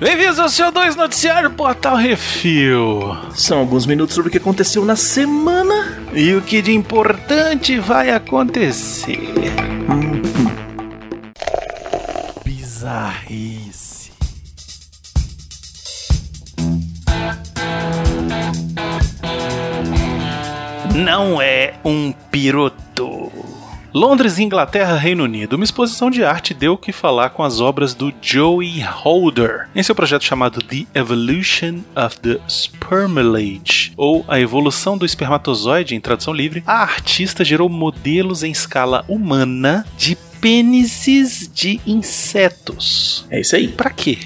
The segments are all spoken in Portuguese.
Bem-vindos ao seu 2 Noticiário Portal Refil. São alguns minutos sobre o que aconteceu na semana. E o que de importante vai acontecer. Bizarrice. Não é um piroto. Londres, Inglaterra, Reino Unido. Uma exposição de arte deu o que falar com as obras do Joey Holder em seu projeto chamado The Evolution of the Spermilage, ou A Evolução do Espermatozoide, em tradução livre. A artista gerou modelos em escala humana de pênises de insetos. É isso aí. Pra quê?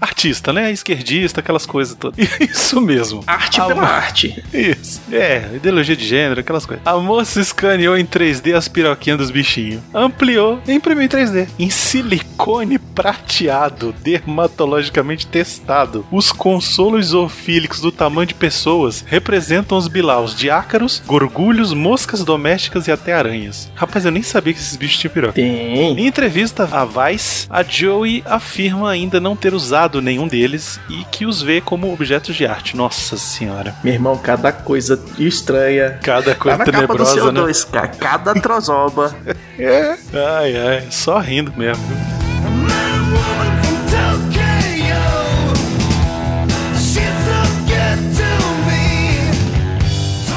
Artista, né? Esquerdista, aquelas coisas todas. Isso mesmo. Arte A pela arte. Isso. É, ideologia de gênero, aquelas coisas. A moça escaneou em 3D as piroquinhas dos bichinhos. Ampliou e imprimiu em 3D. Em silicone prateado, dermatologicamente testado. Os consolos zoofílicos do tamanho de pessoas representam os bilaus de ácaros, gorgulhos, moscas domésticas e até aranhas. Rapaz, eu nem sabia que esses bichos tinham piroca. Tem. Em entrevista à Vice, a Joey afirma ainda não ter usado nenhum deles e que os vê como objetos de arte. Nossa senhora. Meu irmão, cada coisa estranha. Cada Tá coisa na capa do tenebrosa, né? CO2, cara. Cada trozoba. É. Ai, ai. Só rindo mesmo.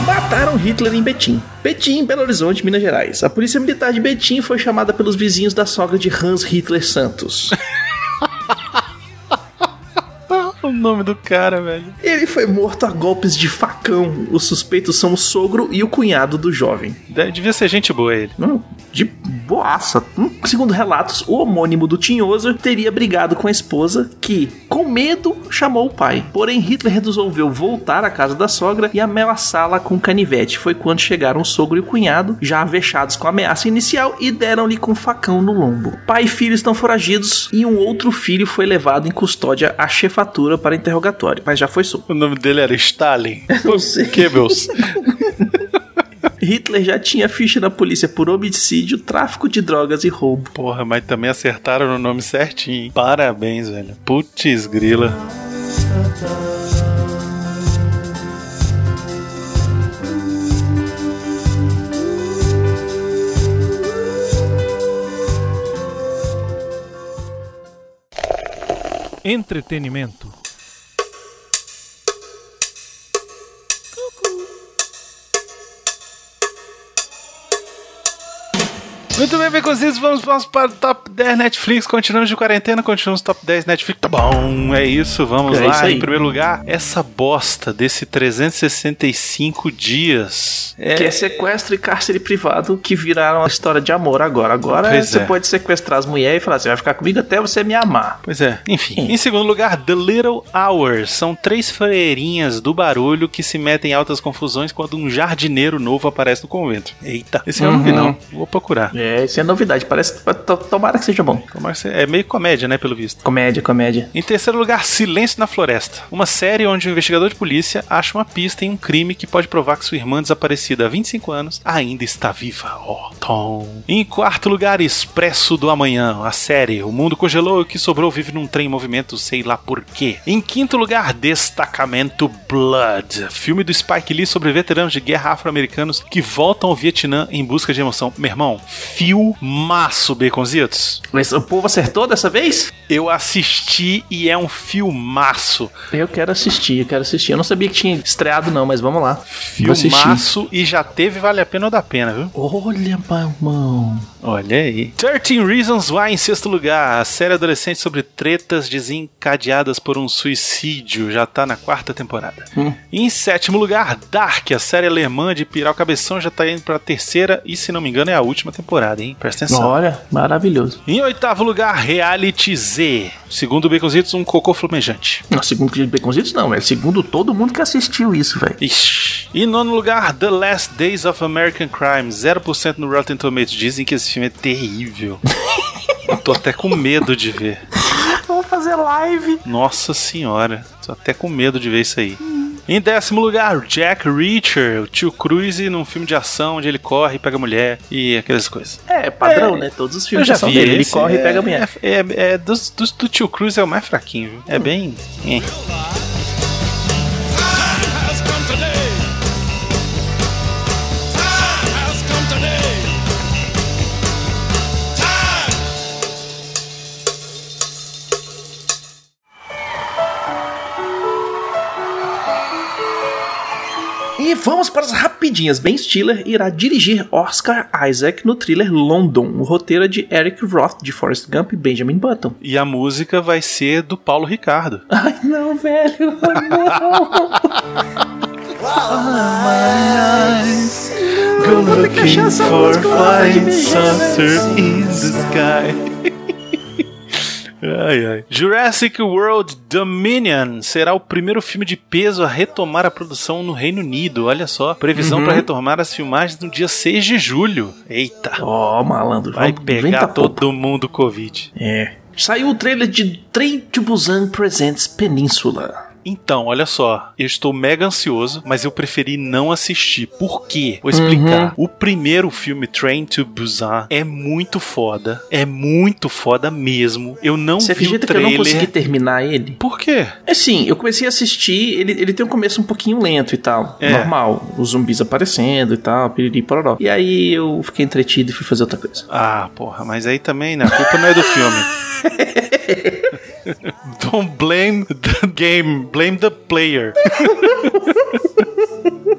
Mataram Hitler em Betim. Betim, Belo Horizonte, Minas Gerais. A polícia militar de Betim foi chamada pelos vizinhos da sogra de Hans Hitler Santos. O nome do cara, velho. Ele foi morto a golpes de facão. Os suspeitos são o sogro e o cunhado do jovem. De- Devia ser gente boa ele. De boaça. Hum, Segundo relatos, o homônimo do Tinhoso teria brigado com a esposa, que, com medo, chamou o pai. Porém, Hitler resolveu voltar à casa da sogra e ameaçá-la com canivete. Foi quando chegaram o sogro e o cunhado, já avechados com a ameaça inicial, e deram-lhe com facão no lombo. Pai e filho estão foragidos e um outro filho foi levado em custódia à chefatura para interrogatório, mas já foi solto. O nome dele era Stalin. Não sei. Goebbels. Hitler já tinha ficha na polícia por homicídio, tráfico de drogas e roubo. Porra, mas também acertaram no nome certinho. hein? Parabéns, velho. Putz grila. Entretenimento. Muito bem, Beconzitos, vamos, vamos para o top 10 Netflix. Continuamos de quarentena, continuamos top 10 Netflix. Tá bom, é isso, vamos É lá. isso. Em primeiro lugar, essa bosta desse 365 dias. É, Que é sequestro e cárcere privado que viraram uma história de amor agora. Agora Pois você é. pode sequestrar as mulheres e falar: você vai ficar comigo até você me amar. Pois é, enfim. Em segundo lugar, The Little Hours. São três freirinhas do barulho que se metem em altas confusões quando um jardineiro novo aparece no convento. Eita, esse eu não vi, Uhum. não. Vou procurar. É, isso é novidade. Parece tomara que seja bom. Tomara que você- É meio comédia, né, pelo visto. Comédia, comédia. Em terceiro lugar, Silêncio na Floresta. Uma série onde um investigador de polícia acha uma pista em um crime que pode provar que sua irmã desaparecida há 25 anos ainda está viva. Oh, Tom. Em quarto lugar, Expresso do Amanhã. A série O Mundo Congelou e o que sobrou vive num trem em movimento, sei lá por quê. Em quinto lugar, Destacamento Blood. Filme do Spike Lee sobre veteranos de guerra afro-americanos que voltam ao Vietnã em busca de emoção. Meu irmão, filmaço, Baconzitos. Mas o povo acertou dessa vez? Eu assisti e é um filmaço. Eu quero assistir, eu quero assistir. Eu não sabia que tinha estreado, não, mas vamos lá. Filmaço e já teve Vale a Pena ou da Pena, viu? Olha, mamão. Olha aí. 13 Reasons Why em sexto lugar. A série adolescente sobre tretas desencadeadas por um suicídio. Já tá na quarta temporada. Hum. Em sétimo lugar, Dark. A série alemã de Pirar o Cabeção já tá indo pra terceira e, se não me engano, é a última temporada, hein? Presta atenção. Olha, maravilhoso. Em oitavo lugar, Reality Z. Segundo o Baconzitos, um cocô flamejante. Não, segundo de Baconzitos, não. É segundo todo mundo que assistiu isso, velho. Ixi. E nono lugar, The Last Days of American Crime, 0% no Rotten Tomatoes. Dizem que esse filme é terrível. Eu tô até com medo de ver. Vamos fazer live. Nossa senhora, tô até com medo de ver isso aí. Em décimo lugar, Jack Reacher, o tio Cruise num filme de ação onde ele corre e pega mulher e aquelas coisas. É, padrão, né? Todos os Eu filmes já são vi dele. Ele corre e é- pega a mulher. É, é, é dos, dos- do tio Cruise é o mais fraquinho, viu? É bem. é. E vamos para as rapidinhas. Ben Stiller irá dirigir Oscar Isaac no thriller London. O roteiro é de Eric Roth, de Forrest Gump e Benjamin Button. E a música vai ser do Paulo Ricardo. Ai, não, velho. Não. Go looking for flying saucer in the sky. Ai, ai. Jurassic World Dominion será o primeiro filme de peso a retomar a produção no Reino Unido. Olha só, previsão Uhum. para retomar as filmagens no dia 6 de julho. Eita, Ó, malandro. vai vamos- pegar todo popa. mundo Covid. É. Saiu o trailer de Train to Busan Presents Península. Então, olha só, eu estou mega ansioso, mas eu preferi não assistir. Por quê? Vou explicar. O primeiro filme, Train to Busan, é muito foda. É muito foda mesmo. Eu não Você vi o acredita que eu trailer. não consegui terminar ele? Por quê? Assim, eu comecei a assistir, ele, ele tem um começo um pouquinho lento e tal. É. Normal. Os zumbis aparecendo e tal, piriri pororó. E aí eu fiquei entretido e fui fazer outra coisa. Ah, porra, mas aí também, né? A culpa não é do filme. Don't blame the game, blame the player.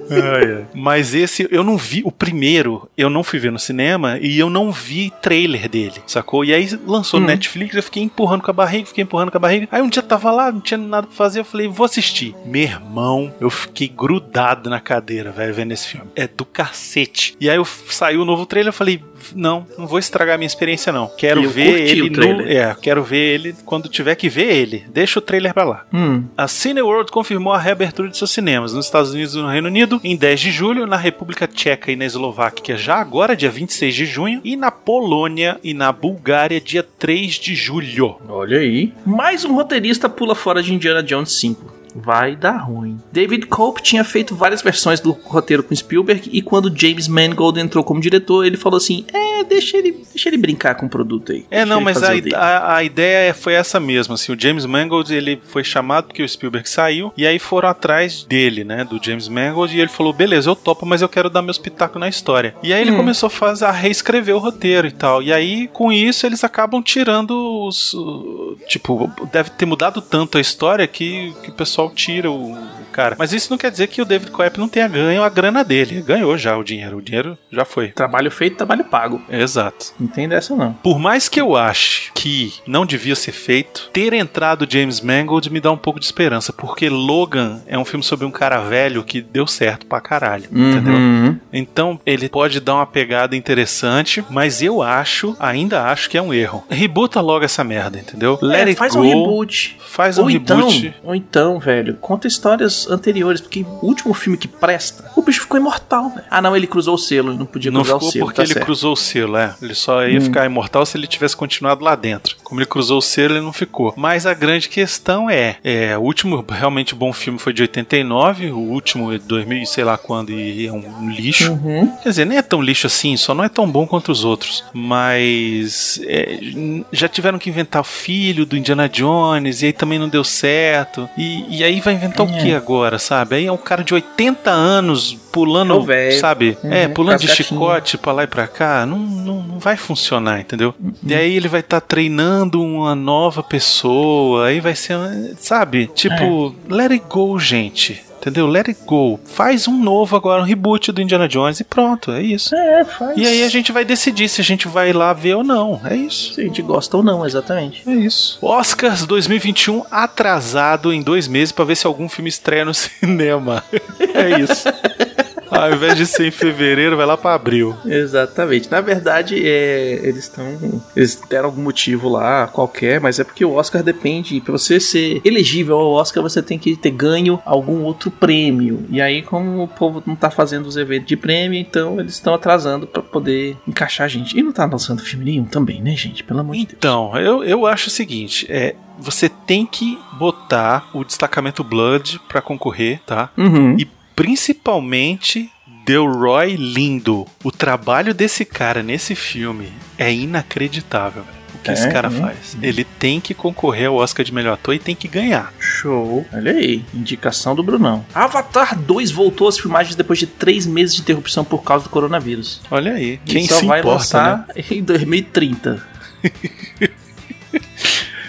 Mas esse eu não vi. O primeiro eu não fui ver no cinema e eu não vi trailer dele, sacou? E aí lançou no Netflix, eu fiquei empurrando com a barriga, fiquei empurrando com a barriga. Aí um dia tava lá, não tinha nada pra fazer, eu falei, vou assistir. Meu irmão, eu fiquei grudado na cadeira, velho, vendo esse filme. É do cacete. E aí eu saiu o novo trailer, eu falei, não, não vou estragar a minha experiência, não. Quero ver ele no. É, quero ver ele quando tiver que ver ele. Deixa o trailer pra lá. Hum. A Cineworld confirmou a reabertura de seus cinemas nos Estados Unidos e no Reino Unido em 10 de julho, na República Tcheca e na Eslováquia já agora, dia 26 de junho, e na Polônia e na Bulgária, dia 3 de julho. Olha aí. Mais um roteirista pula fora de Indiana Jones 5. Vai dar ruim. David Cope tinha feito várias versões do roteiro com Spielberg e quando James Mangold entrou como diretor, ele falou assim: "É, deixa ele, deixa ele brincar com o produto aí. É, não, mas a, o dele." a, a ideia foi essa mesma, assim, o James Mangold, ele foi chamado porque o Spielberg saiu, e aí foram atrás dele, né, do James Mangold, e ele falou, beleza, eu topo, mas eu quero dar meus pitacos na história. E aí ele começou a, fazer, a reescrever o roteiro e tal, e aí, com isso, eles acabam tirando os... o- tipo, deve ter mudado tanto a história que, que o pessoal tira o... o Cara, mas isso não quer dizer que o David Coep não tenha ganho a grana dele. Ganhou já o dinheiro. O dinheiro já foi. Trabalho feito, trabalho pago. Exato. Não tem dessa não. Por mais que eu ache que não devia ser feito, ter entrado James Mangold me dá um pouco de esperança, porque Logan é um filme sobre um cara velho que deu certo pra caralho, entendeu? Uhum. Então ele pode dar uma pegada interessante, mas eu acho, ainda acho que é um erro. Rebuta logo essa merda, entendeu? Let É, it faz go, um reboot. Faz um ou então, reboot. ou então, velho, conta histórias anteriores, porque o último filme que presta, o bicho ficou imortal, velho. Ah, não, ele cruzou o selo, ele não podia Não cruzar ficou o selo, porque tá ele certo. Hum. cruzou o selo, é. Ele só ia ficar imortal se ele tivesse continuado lá dentro. Como ele cruzou o selo, ele não ficou. Mas a grande questão é, é o último realmente bom filme foi de 89, o último é de 2000 e sei lá quando e é um lixo. Uhum. Quer dizer, nem é tão lixo assim, só não é tão bom quanto os outros. Mas é, já tiveram que inventar o filho do Indiana Jones, e aí também não deu certo. E, e aí vai inventar o É. que agora, sabe? Aí é um cara de 80 anos É pulando, o velho. sabe? Uhum, é, pulando de chicote pra lá e pra cá. Não, não, não vai funcionar, entendeu? Uhum. E aí ele vai estar treinando uma nova pessoa, aí vai ser, sabe? Tipo, É. let it go, gente. Entendeu? Let it go. Faz um novo agora, um reboot do Indiana Jones e pronto, é isso. É, faz. E aí a gente vai decidir se a gente vai lá ver ou não. É isso. Se a gente gosta ou não, exatamente. É isso. Oscars 2021 atrasado em dois meses pra ver se algum filme estreia no cinema. É isso. Ao invés de ser em fevereiro, vai lá pra abril. Exatamente. Na verdade, é, eles estão. Eles deram algum motivo lá, qualquer, mas é porque o Oscar depende. Pra você ser elegível ao Oscar, você tem que ter ganho algum outro prêmio. E aí, como o povo não tá fazendo os eventos de prêmio, então eles estão atrasando pra poder encaixar a gente. E não tá lançando filme nenhum também, né, gente? Pelo amor de Deus. Então, eu, eu acho o seguinte: é, você tem que botar o destacamento Blood pra concorrer, tá? Uhum. E principalmente Delroy Lindo. O trabalho desse cara nesse filme é inacreditável, velho. O que É, esse cara é. faz? Ele tem que concorrer ao Oscar de melhor ator e tem que ganhar. Show. Olha aí, indicação do Brunão. Avatar 2 voltou às filmagens depois de três meses de interrupção por causa do coronavírus. Olha aí, E quem só se vai importa, lançar né? em 2030.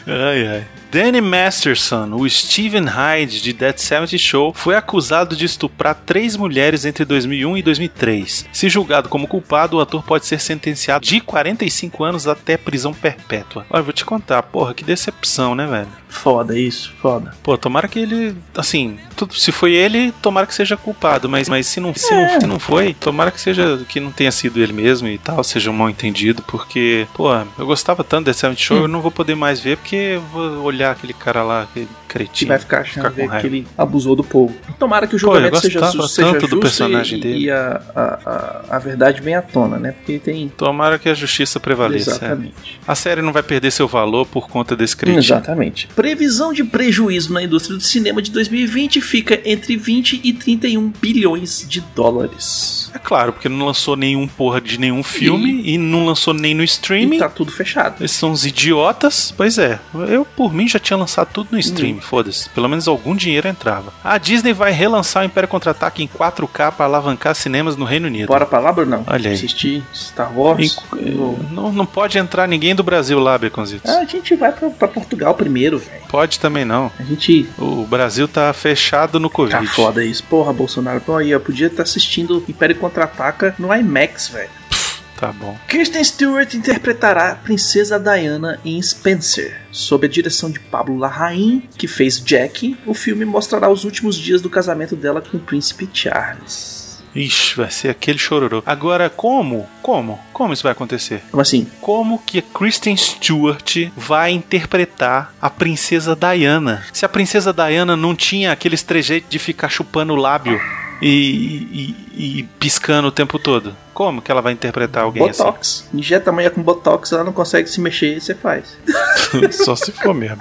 Ai, ai. Danny Masterson, o Steven Hyde de Dead 70 Show, foi acusado de estuprar três mulheres entre 2001 e 2003. Se julgado como culpado, o ator pode ser sentenciado de 45 anos até prisão perpétua. Olha, vou te contar, porra, que decepção, né, velho? Foda isso, foda. Pô, tomara que ele, assim, tudo- se foi ele, tomara que seja culpado, mas, mas se, não, se, não, se não foi, tomara que seja que não tenha sido ele mesmo e tal, seja um mal entendido, porque, pô, eu gostava tanto desse Seventh Show, eu não vou poder mais ver porque eu vou olhar aquele cara lá, aquele Que cretino. vai ficar achando ficar que ele abusou do povo. Tomara que o Pô, julgamento eu seja, gostava seja tanto justo do personagem e, dele. e a, a, a, a verdade venha à tona, né? Porque tem. Tomara que a justiça prevaleça. é. Exatamente. A série não vai perder seu valor por conta desse cretino. Exatamente. Previsão de prejuízo na indústria do cinema de 2020 fica entre 20 e 31 bilhões de dólares. É claro, porque não lançou nenhum porra de nenhum filme e, não lançou nem no streaming. E tá tudo fechado. Eles são uns idiotas. Pois é, eu por mim já tinha lançado tudo no stream, Hum. foda-se. Pelo menos algum dinheiro entrava. A Disney vai relançar o Império Contra-Ataque em 4K para alavancar cinemas no Reino Unido. Bora pra lá, Brunão? Olha aí. Assistir Star Wars. Em- no- não, não pode entrar ninguém do Brasil lá, Beconzitos. Ah, a gente vai pra, pra Portugal primeiro, velho. Pode também não. A gente O Brasil tá fechado no Covid. Tá foda isso. Porra, Bolsonaro. Pô, aí, eu podia estar assistindo Império Contra-Ataca no IMAX, velho. Tá bom. Kristen Stewart interpretará a Princesa Diana em Spencer. Sob a direção de Pablo Larraín, que fez Jack, o filme mostrará os últimos dias do casamento dela com o príncipe Charles. Ixi, vai ser aquele chororô. Agora, como? Como? Como isso vai acontecer? Como assim? Como que a Kristen Stewart vai interpretar a princesa Diana? Se a princesa Diana não tinha aqueles trejeitos de ficar chupando o lábio e, e- e piscando o tempo todo, como que ela vai interpretar alguém Botox. Injeta a mulher com Botox, ela não consegue se mexer e você faz. assim? Só se for mesmo.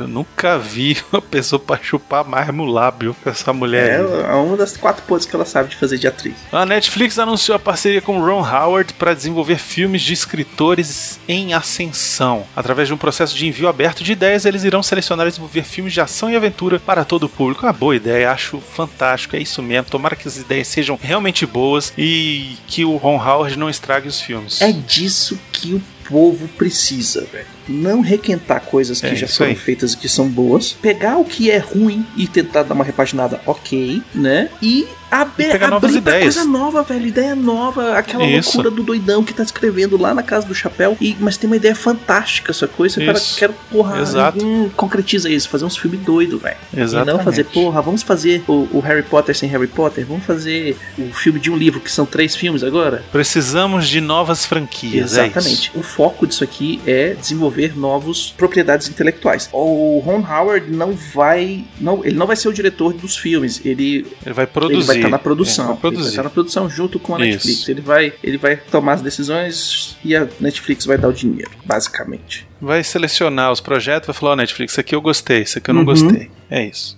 Eu nunca vi uma pessoa pra chupar mais no lábio com essa mulher. aí. É uma das quatro poses que ela sabe de fazer de atriz. A Netflix anunciou a parceria com Ron Howard para desenvolver filmes de escritores em ascensão. Através de um processo de envio aberto de ideias, eles irão selecionar e desenvolver filmes de ação e aventura para todo o público. Uma boa ideia, acho fantástico, é isso mesmo. Tomara que as ideias sejam realmente boas e que o Ron Howard não estrague os filmes. É disso que o povo precisa, velho. Não requentar coisas que É já foram aí. feitas e que são boas. Pegar o que é ruim e tentar dar uma repaginada ok, né? E, abe- E pegar abrir novas ideias. coisa nova, velho. Ideia nova. Aquela Isso. loucura do doidão que tá escrevendo lá na casa do chapéu. E, mas tem uma ideia fantástica essa coisa. Cara, quero, porra, Exato. hum, concretiza isso. Fazer uns filmes doidos, velho. E não fazer, porra, vamos fazer o, o Harry Potter sem Harry Potter. Vamos fazer o filme de um livro, que são três filmes agora. Precisamos de novas franquias. é. Exatamente. o foco disso aqui é desenvolver novos propriedades intelectuais. O Ron Howard não vai, não, ele não vai ser o diretor dos filmes. Ele Ele vai produzir. ele vai estar na produção. É, Ele vai produzir. estar na produção junto com a Isso. Netflix. Ele vai, ele vai tomar as decisões e a Netflix vai dar o dinheiro, basicamente. Vai selecionar os projetos, vai falar, ó, Netflix, isso aqui eu gostei, isso aqui eu não Uhum. gostei. É isso.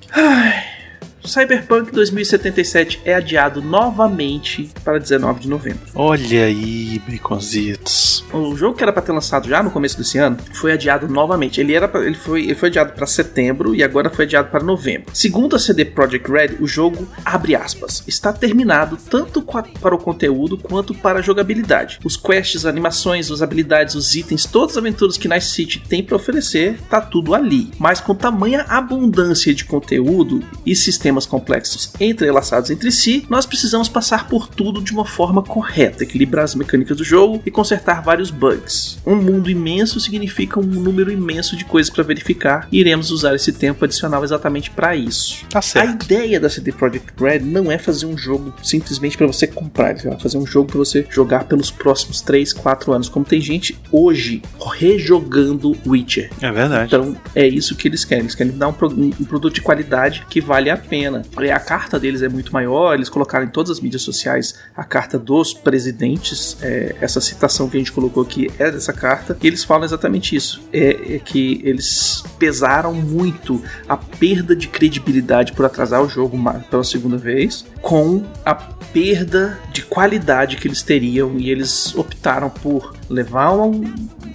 Cyberpunk 2077 é adiado novamente para 19 de novembro. Olha aí, baconzitos. O jogo que era para ter lançado já no começo desse ano foi adiado novamente. Ele era pra- ele foi ele foi adiado para setembro e agora foi adiado para novembro. Segundo a CD Projekt Red, o jogo abre aspas está terminado tanto qua- para o conteúdo quanto para a jogabilidade. Os quests, as animações, as habilidades, os itens, todas as aventuras que Nice City tem para oferecer, tá tudo ali. Mas com tamanha abundância de conteúdo e sistemas complexos entrelaçados entre si, nós precisamos passar por tudo de uma forma correta, equilibrar as mecânicas do jogo e consertar vários bugs. Um mundo imenso significa um número imenso de coisas para verificar e iremos usar esse tempo adicional exatamente para isso. Tá A ideia da CD Projekt Red não é fazer um jogo simplesmente para você comprar, vão fazer um jogo para você jogar pelos próximos 3, 4 anos, como tem gente hoje rejogando Witcher. É verdade. Então é isso que eles querem. Eles querem dar um, pro- um produto de qualidade que vale a pena. E a carta deles é muito maior. Eles colocaram em todas as mídias sociais a carta dos presidentes. É, essa citação que a gente colocou aqui é dessa carta. E eles falam exatamente isso: é, é que eles pesaram muito a perda de credibilidade por atrasar o jogo pela segunda vez com a perda de qualidade que eles teriam e eles optaram por levar um,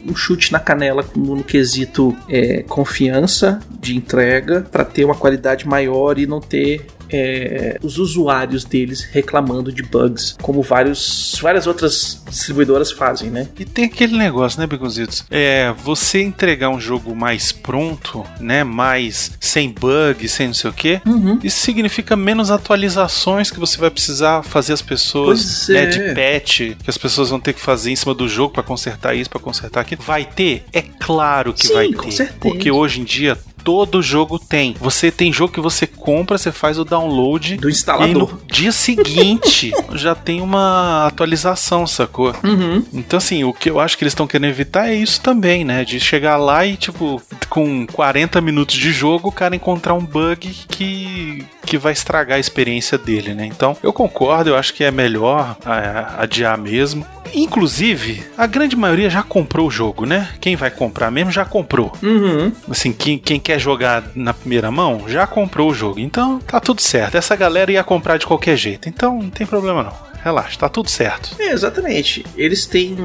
um chute na canela no, quesito é, confiança de entrega para ter uma qualidade maior e não ter é, os usuários deles reclamando de bugs, como vários, várias outras distribuidoras fazem, né? E tem aquele negócio, né, Beconzitos? É, você entregar um jogo mais pronto, né, mais sem bug, sem não sei o quê, Uhum. isso significa menos atualizações que você vai precisar fazer as pessoas, né, é. de patch, que as pessoas vão ter que fazer em cima do jogo pra consertar isso, pra consertar aquilo. Vai ter? É claro que Sim, vai ter. certeza. Porque hoje em dia todo jogo tem. Você tem jogo que você compra, você faz o download Do e instalador. no dia seguinte já tem uma atualização, sacou? Uhum. Então, assim, o que eu acho que eles estão querendo evitar é isso também, né? De chegar lá e, tipo, com 40 minutos de jogo, o cara encontrar um bug que, que vai estragar a experiência dele, né? Então, eu concordo, eu acho que é melhor é, adiar mesmo. Inclusive, a grande maioria já comprou o jogo, né? Quem vai comprar mesmo já comprou. Uhum. Assim, quem, quem quer jogar na primeira mão já comprou o jogo. Então, tá tudo certo. Essa galera ia comprar de qualquer jeito. Então, não tem problema não. Relaxa, tá tudo certo. É, exatamente. Eles têm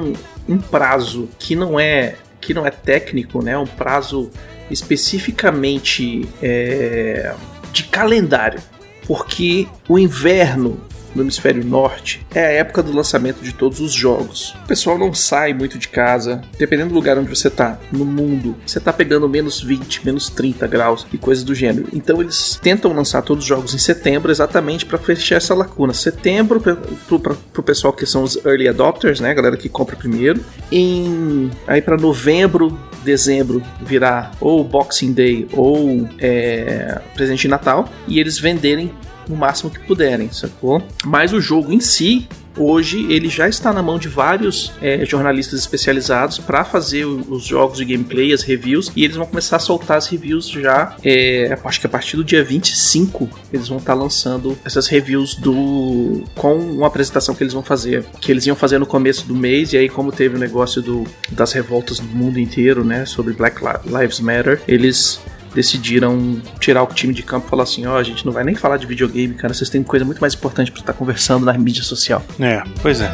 um, prazo que não é que não é técnico, né? Um prazo especificamente é, de calendário, porque o inverno no hemisfério norte é a época do lançamento de todos os jogos. O pessoal não sai muito de casa, dependendo do lugar onde você tá no mundo, você tá pegando menos 20, menos 30 graus e coisas do gênero. Então eles tentam lançar todos os jogos em setembro exatamente para fechar essa lacuna. Setembro pro, pro pessoal que são os early adopters, né, a galera que compra primeiro. Em aí para novembro, dezembro virar ou Boxing Day ou é, presente de Natal e eles venderem no máximo que puderem, sacou? Mas o jogo em si, hoje, ele já está na mão de vários é, jornalistas especializados para fazer os jogos de gameplay, as reviews, e eles vão começar a soltar as reviews já, é, acho que a partir do dia 25, eles vão estar lançando essas reviews do com uma apresentação que eles vão fazer, que eles iam fazer no começo do mês, e aí como teve o negócio do, das revoltas no mundo inteiro, né, sobre Black Li- Lives Matter, eles decidiram tirar o time de campo e falar assim: ó, a gente não vai nem falar de videogame, cara, vocês têm coisa muito mais importante pra estar conversando na mídia social. É, pois é.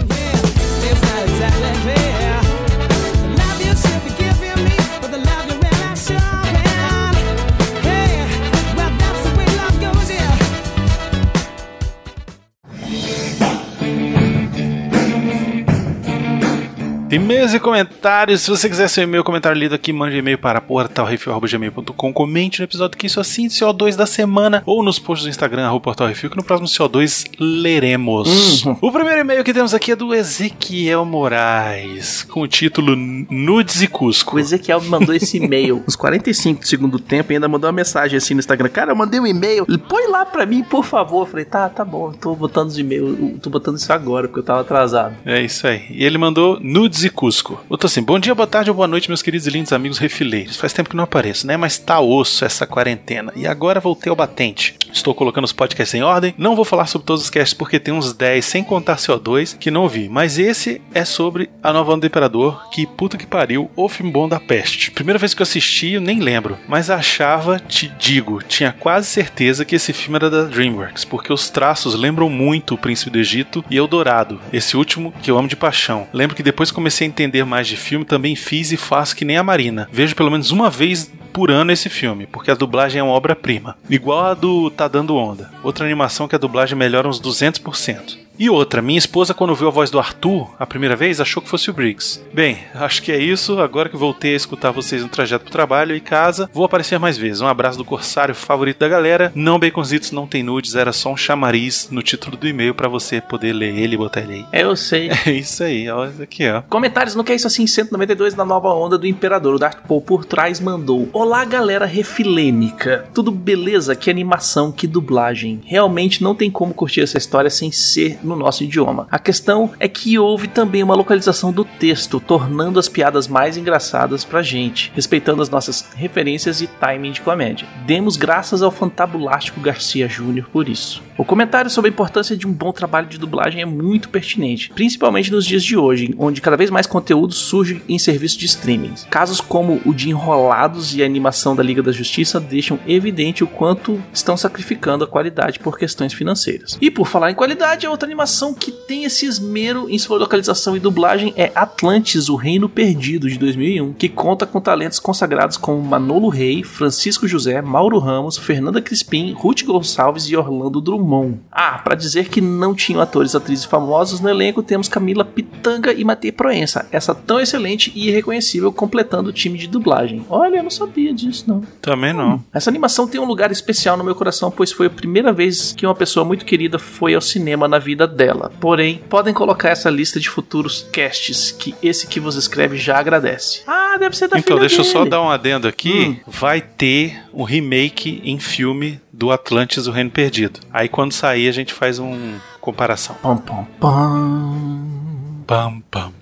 E-mails e comentários. Se você quiser seu e-mail, comentário lido aqui, mande e-mail para portalrefil.gmail.com. Comente no episódio que isso assim, CO2 da semana, ou nos posts do Instagram, arroba portalrefil, que no próximo CO2 leremos. Uhum. O primeiro e-mail que temos aqui é do Ezequiel Moraes, com o título Nudes e Cusco. O Ezequiel me mandou esse e-mail uns 45 do segundo tempo e ainda mandou uma mensagem assim no Instagram. Cara, eu mandei um e-mail. Ele, Põe lá pra mim, por favor. Eu falei, tá, tá bom. Tô botando os e-mails. Tô botando isso agora, porque eu tava atrasado. É isso aí. E ele mandou nudes e Cusco. Botou assim: Bom dia, boa tarde ou boa noite, meus queridos e lindos amigos refileiros. Faz tempo que não apareço, né? Mas tá osso essa quarentena. E agora voltei ao batente. Estou colocando os podcasts em ordem. Não vou falar sobre todos os casts porque tem uns 10, sem contar CO2, que não vi. Mas esse é sobre a nova onda do Imperador. Que puta que pariu, o filme bom da peste. Primeira vez que eu assisti, eu nem lembro. Mas achava, te digo, tinha quase certeza que esse filme era da Dreamworks. Porque os traços lembram muito o Príncipe do Egito e Eldorado. Esse último que eu amo de paixão. Lembro que depois que comecei a entender mais de filme, também fiz e faço que nem a Marina. Vejo pelo menos uma vez por ano esse filme, porque a dublagem é uma obra-prima. Igual a do Tá Dando Onda. Outra animação que a dublagem melhora uns 200%. E outra, minha esposa, quando viu a voz do Arthur a primeira vez, achou que fosse o Briggs. Bem, acho que é isso. Agora que voltei a escutar vocês no trajeto pro trabalho e casa, vou aparecer mais vezes. Um abraço do corsário favorito da galera. Não baconzitos, não tem nudes, era só um chamariz no título do e-mail pra você poder ler ele e botar ele aí. É, eu sei. É isso aí, isso aqui, ó. Comentários no que é isso assim, 192 na nova onda do Imperador. O Dark Paul por trás mandou. Olá, galera refilêmica. Tudo beleza? Que animação, que dublagem. Realmente não tem como curtir essa história sem ser no nosso idioma. A questão é que houve também uma localização do texto, tornando as piadas mais engraçadas pra gente, respeitando as nossas referências e timing de comédia. Demos graças ao fantabulástico Garcia Júnior por isso. O comentário sobre a importância de um bom trabalho de dublagem é muito pertinente, principalmente nos dias de hoje, onde cada vez mais conteúdo surge em serviços de streaming. Casos como o de Enrolados e a animação da Liga da Justiça deixam evidente o quanto estão sacrificando a qualidade por questões financeiras. E por falar em qualidade, a outra animação que tem esse esmero em sua localização e dublagem é Atlantis, o Reino Perdido, de 2001, que conta com talentos consagrados como Manolo Rey, Francisco José, Mauro Ramos, Fernanda Crispim, Ruth Gonçalves e Orlando Drummond. Ah, pra dizer que não tinham atores e atrizes famosos no elenco, temos Camila Pitanga e Matei Proença, essa tão excelente e irreconhecível completando o time de dublagem. Olha, eu não sabia disso não. Também não. Essa animação tem um lugar especial no meu coração, pois foi a primeira vez que uma pessoa muito querida foi ao cinema na vida dela. Porém, podem colocar essa lista de futuros casts que esse que vos escreve já agradece. Ah, deve ser da Então, filha deixa eu só dele. dar um adendo aqui. Hum. Vai ter um remake em filme do Atlantis, o Reino Perdido. Aí quando sair a gente faz um comparação. Pam, pam. Pam, pam, pam.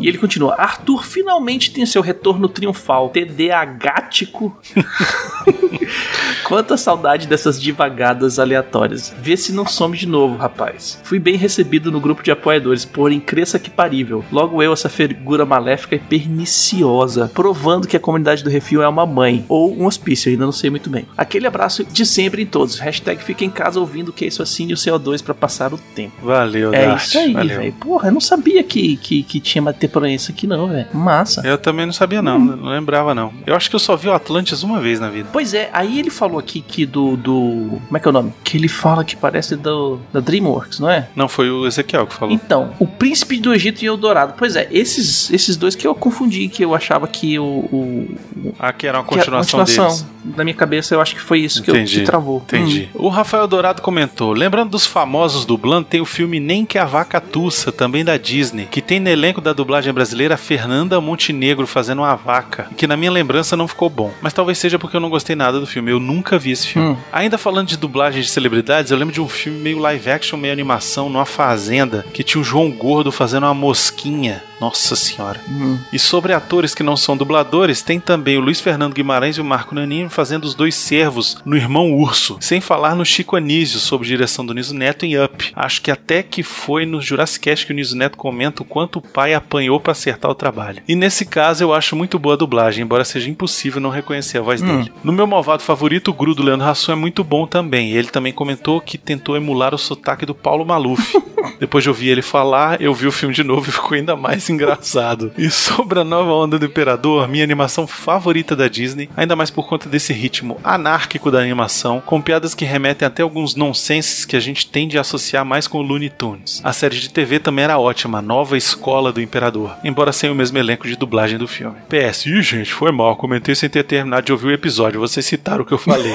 E ele continua: Arthur finalmente tem seu retorno triunfal. TDAHático. Quanta saudade dessas divagadas aleatórias. Vê se não some de novo, rapaz. Fui bem recebido no grupo de apoiadores, porém cresça que parível. Logo eu, essa figura maléfica e perniciosa, provando que a comunidade do Refil é uma mãe ou um hospício, ainda não sei muito bem. Aquele abraço de sempre em todos. Hashtag fica em casa ouvindo que é isso assim e o CO2 pra passar o tempo. Valeu, É Dart. isso aí, velho. Porra, eu não sabia que, que, que tinha Mateproença aqui, não, velho. Massa. Eu também não sabia, não. Hum. Não lembrava, não. Eu acho que eu só vi o Atlantis uma vez na vida. Pois é, aí ele falou aqui que do, do. Como é que é o nome? Que ele fala que parece do, da Dreamworks, não é? Não, foi o Ezequiel que falou. Então, o Príncipe do Egito e Eldorado. Pois é, esses, esses dois que eu confundi, que eu achava que o. o Aqui era uma que a continuação, deles. Na minha cabeça, eu acho que foi isso que, eu, Entendi. que travou. Entendi. O Rafael Dourado comentou: lembrando dos famosos dublando, tem o filme Nem que a Vaca Tussa, também da Disney, que tem no elenco da dublagem brasileira Fernanda Montenegro fazendo uma vaca, que na minha lembrança não ficou bom. Mas talvez seja porque eu não gostei nada do filme. Eu nunca vi esse filme. Hum. Ainda falando de dublagem de celebridades, eu lembro de um filme meio live action, meio animação, numa fazenda, que tinha o João Gordo fazendo uma mosquinha. Nossa senhora. Hum. E sobre atores que não são dubladores, tem também o Luiz Fernando Guimarães e o Marco Nanini fazendo os dois servos no Irmão Urso. Sem falar no Chico Anísio, sob direção do Niso Neto em Up. Acho que até que foi no Jurassic Cast que o Niso Neto comenta o quanto o pai apanhou pra acertar o trabalho. E nesse caso eu acho muito boa a dublagem, embora seja impossível não reconhecer a voz Hum. dele. No meu malvado favorito, o Gru do Leandro Hassum é muito bom também. Ele também comentou que tentou emular o sotaque do Paulo Maluf. Depois de ouvir ele falar, eu vi o filme de novo e ficou ainda mais engraçado. E sobre a nova onda do Imperador, minha animação favorita da Disney, ainda mais por conta desse ritmo anárquico da animação, com piadas que remetem até alguns nonsenses que a gente tende a associar mais com o Looney Tunes. A série de TV também era ótima, a nova escola do Imperador, embora sem o mesmo elenco de dublagem do filme. PS, ih gente, foi mal, comentei sem ter terminado de ouvir o episódio, vocês citaram o que eu falei.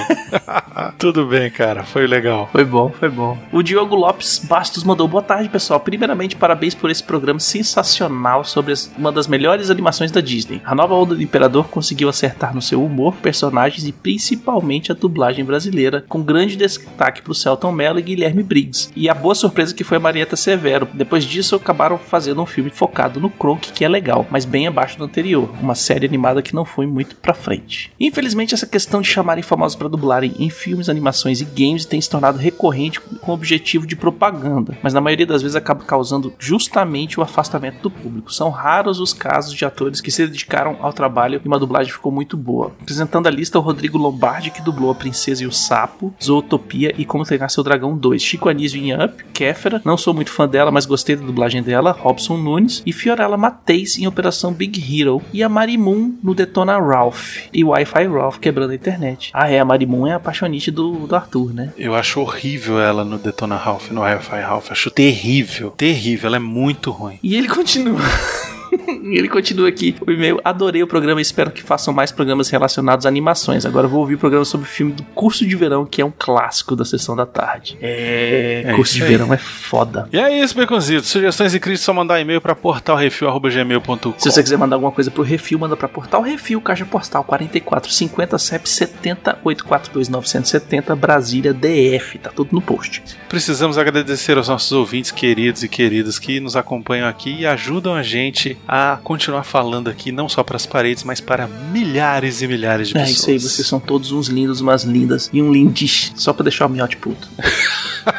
Tudo bem, cara, foi legal. Foi bom, foi bom. O Diogo Lopes Bastos mandou boa tarde, pessoal. Primeiramente, parabéns por esse programa sensacional sobre as- uma das melhores animações da Disney. A nova onda do Imperador conseguiu acertar no seu humor, personagens e principalmente a dublagem brasileira, com grande destaque pro Celton Mello e Guilherme Briggs. E a boa surpresa que foi a Marieta Severo. Depois disso, acabaram fazendo um filme focado no Kronk, que é legal, mas bem abaixo do anterior. Uma série animada que não foi muito pra frente. Infelizmente, essa questão de chamarem famosos pra dublarem em filmes, animações e games tem se tornado recorrente com o objetivo de propaganda, mas na maioria das vezes acaba causando justamente o afastamento do público. São raros os casos de atores que se dedicaram ao trabalho e uma dublagem ficou muito boa. Apresentando a lista, o Rodrigo Lombardi, que dublou A Princesa e o Sapo, Zootopia e Como Treinar Seu Dragão 2, Chico Anísio em Up, Kéfera, não sou muito fã dela, mas gostei da dublagem dela, Robson Nunes Nunes e Fiorella Mateis em Operação Big Hero e a Marimun no Detona Ralph e Wi-Fi Ralph quebrando a internet. Ah, é, a Marimun é a apaixonite do, do Arthur, né? Eu acho horrível ela no Detona Ralph, no Wi-Fi Ralph. Acho terrível. Terrível, ela é muito ruim. E ele continua. ele continua aqui o e-mail. Adorei o programa e espero que façam mais programas relacionados a animações. Agora vou ouvir o programa sobre o filme do Curso de Verão, que é um clássico da sessão da tarde. É, É Curso de aí. Verão é foda. E é isso, Beconzitos. Sugestões e críticas, só mandar e-mail pra portalrefil.gmail.com. Se você quiser mandar alguma coisa pro Refil, manda pra Portal Refil, Caixa Postal 4450 CEP 70 842 970 Brasília DF. Tá tudo no post. Precisamos agradecer aos nossos ouvintes queridos e queridas que nos acompanham aqui e ajudam a gente a continuar falando aqui, não só para as paredes, mas para milhares e milhares de É pessoas. isso aí, vocês são todos uns lindos, umas lindas e um lindis, só pra deixar o miote puto.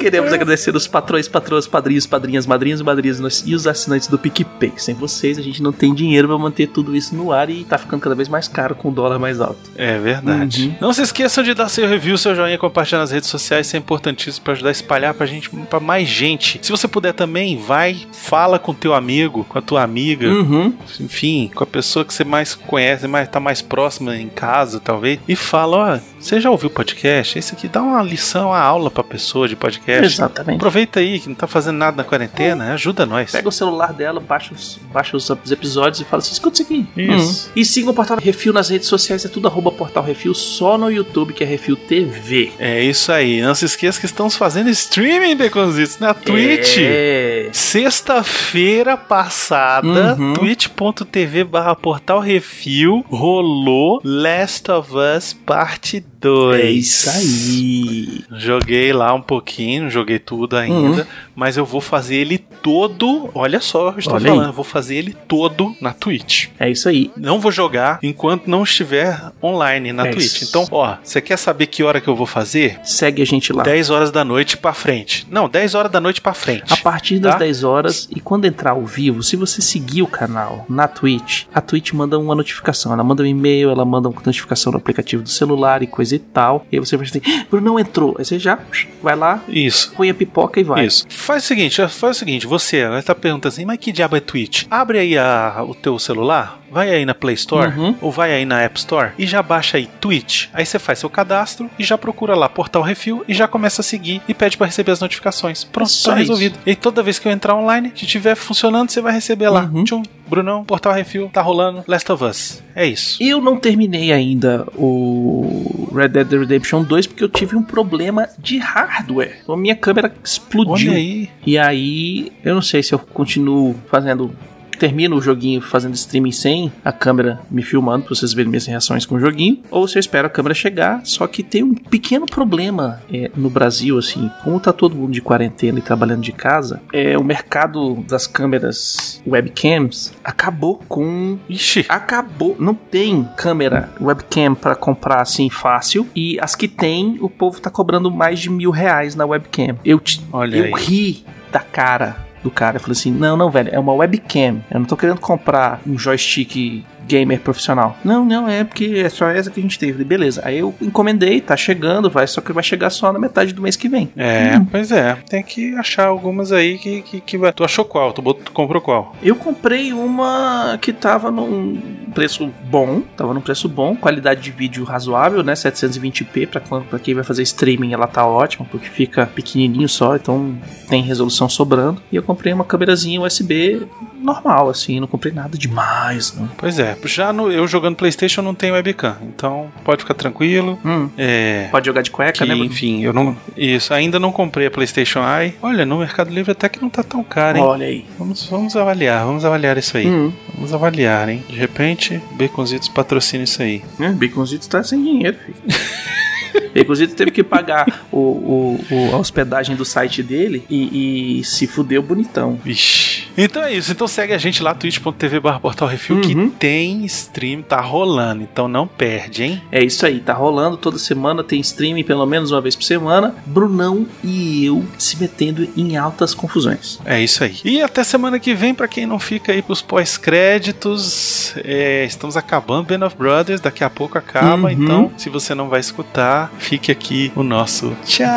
Queremos agradecer os patrões, patroas, padrinhos, padrinhas, madrinhas e madrinhas e os assinantes do PicPay. Sem vocês, a gente não tem dinheiro pra manter tudo isso no ar e tá ficando cada vez mais caro com o dólar mais alto. É verdade. Uhum. Não se esqueçam de dar seu review, seu joinha, compartilhar nas redes sociais, isso é importantíssimo para ajudar a espalhar pra gente, para mais gente. Se você puder também, vai, fala com teu amigo, com a tua amiga, Uhum. enfim, com a pessoa que você mais conhece, mais tá mais próxima em casa, talvez, e fala, ó, você já ouviu o podcast? Esse aqui dá uma lição, uma aula pra pessoa de podcast. Exatamente. Aproveita aí que não tá fazendo nada na quarentena, ajuda nós. Pega o celular dela, baixa os, baixa os episódios e fala assim: escuta isso aqui. Isso. Uhum. E siga o Portal Refil nas redes sociais, é tudo arroba Portal Refil, só no YouTube, que é Refil TV. É isso aí. Não se esqueça que estamos fazendo streaming, Baconzitos, na Twitch. É. Sexta-feira passada, Uhum. twitch.tv barra portal refil, rolou Last of Us parte 2. É isso aí. Joguei lá um pouquinho, joguei tudo ainda, mas eu vou fazer ele todo. Olha só, eu estou Olha falando, eu vou fazer ele todo na Twitch. É isso aí. Não vou jogar enquanto não estiver online na É Twitch. isso. Então, ó, você quer saber que hora que eu vou fazer? Segue a gente lá. 10 horas da noite pra frente. Não, 10 horas da noite pra frente. A partir das Tá? 10 horas e quando entrar ao vivo, se você seguir o canal na Twitch, a Twitch manda uma notificação. Ela manda um e-mail, ela manda uma notificação no aplicativo do celular e coisa e tal. E aí você vai assim, "Ah, Bruno não entrou. Aí você já vai lá, Isso. põe a pipoca e vai. Isso. Faz o seguinte, faz o seguinte, você vai estar perguntando assim, mas que diabo é Twitch? Abre aí a- o teu celular, vai aí na Play Store Uhum. ou vai aí na App Store e já baixa aí Twitch. Aí você faz seu cadastro e já procura lá Portal Refil e já começa a seguir e pede pra receber as notificações. Pronto, É só tá resolvido. E toda vez que eu entrar online, que estiver funcionando, você vai receber lá. Uhum. Tchum, Brunão, Portal Refil, tá rolando Last of Us. É isso. Eu não terminei ainda o Red Dead Redemption 2 porque eu tive um problema de hardware. A minha câmera explodiu. Olha aí. E aí, eu não sei se eu continuo fazendo. Termino o joguinho fazendo streaming sem a câmera me filmando pra vocês verem minhas reações com o joguinho, ou se eu espero a câmera chegar. Só que tem um pequeno problema é, no Brasil, assim, como tá todo mundo de quarentena e trabalhando de casa, é o mercado das câmeras webcams acabou com Ixi. acabou. Não tem câmera webcam pra comprar assim fácil. E as que tem, o povo tá cobrando mais de mil reais na webcam. Eu, te- Olha eu aí. ri da cara do cara. Eu falei assim: não, não, velho, é uma webcam. Eu não tô querendo comprar um joystick gamer profissional. Não, não, é porque é só essa que a gente teve. Beleza. Aí eu encomendei, tá chegando, vai, só que vai chegar só na metade do mês que vem. É, pois é. Tem que achar algumas aí que, que, que vai. Tu achou qual? Tu, tu comprou qual? Eu comprei uma que tava num preço bom, tava num preço bom, qualidade de vídeo razoável, né? 720p pra, pra quem vai fazer streaming, ela tá ótima, porque fica pequenininho só, então tem resolução sobrando. E eu comprei uma câmerazinha USB normal, assim, não comprei nada demais, não. Pois é, já no, eu jogando PlayStation não tenho webcam, então pode ficar tranquilo. Hum, É. pode jogar de cueca, Que, né? Enfim, eu não. Isso, ainda não comprei a PlayStation Eye. Olha, no Mercado Livre até que não tá tão caro, hein? Olha aí. Vamos, vamos avaliar, vamos avaliar isso aí. Hum, Vamos avaliar, hein? De repente, Baconzitos patrocina isso aí. né? Baconzito tá sem dinheiro, filho. Baconzito teve que pagar o, o- o- a hospedagem do site dele e, e se fudeu bonitão. Vixe. Então é isso. Então segue a gente lá, twitch.tv barra portal refil, que Uhum. tem stream, tá rolando. Então não perde, hein? É isso aí, tá rolando toda semana, tem streaming pelo menos uma vez por semana. Brunão e eu se metendo em altas confusões. É isso aí. E até semana que vem, pra quem não fica aí pros pós-créditos, é, estamos acabando Band of Brothers, daqui a pouco acaba, Uhum. então se você não vai escutar, fique aqui o nosso tchau.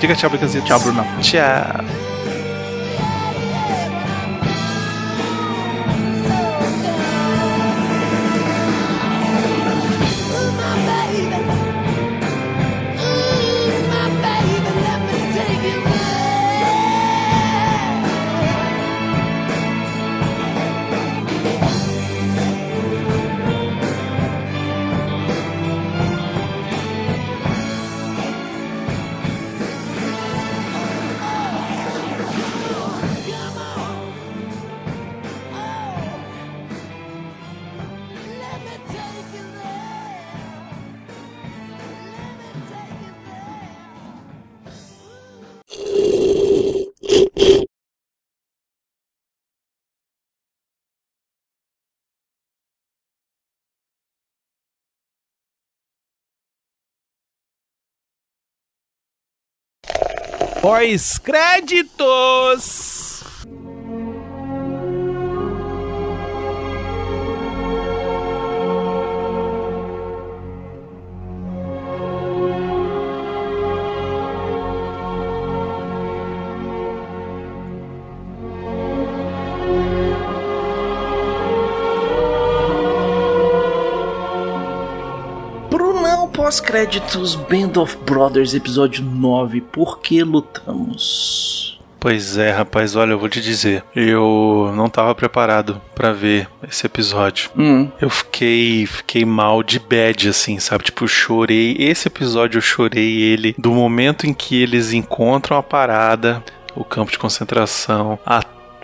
Diga tchau, Becazito. Tchau, Brunão. Tchau. Pós-créditos! Pós-créditos Band of Brothers, episódio 9, Por que lutamos? Pois é, rapaz, olha, eu vou te dizer. Eu não tava preparado pra ver esse episódio. Hum, Eu fiquei, fiquei mal de bad, assim, sabe? Tipo, eu chorei. Esse episódio eu chorei ele do momento em que eles encontram a parada, o campo de concentração,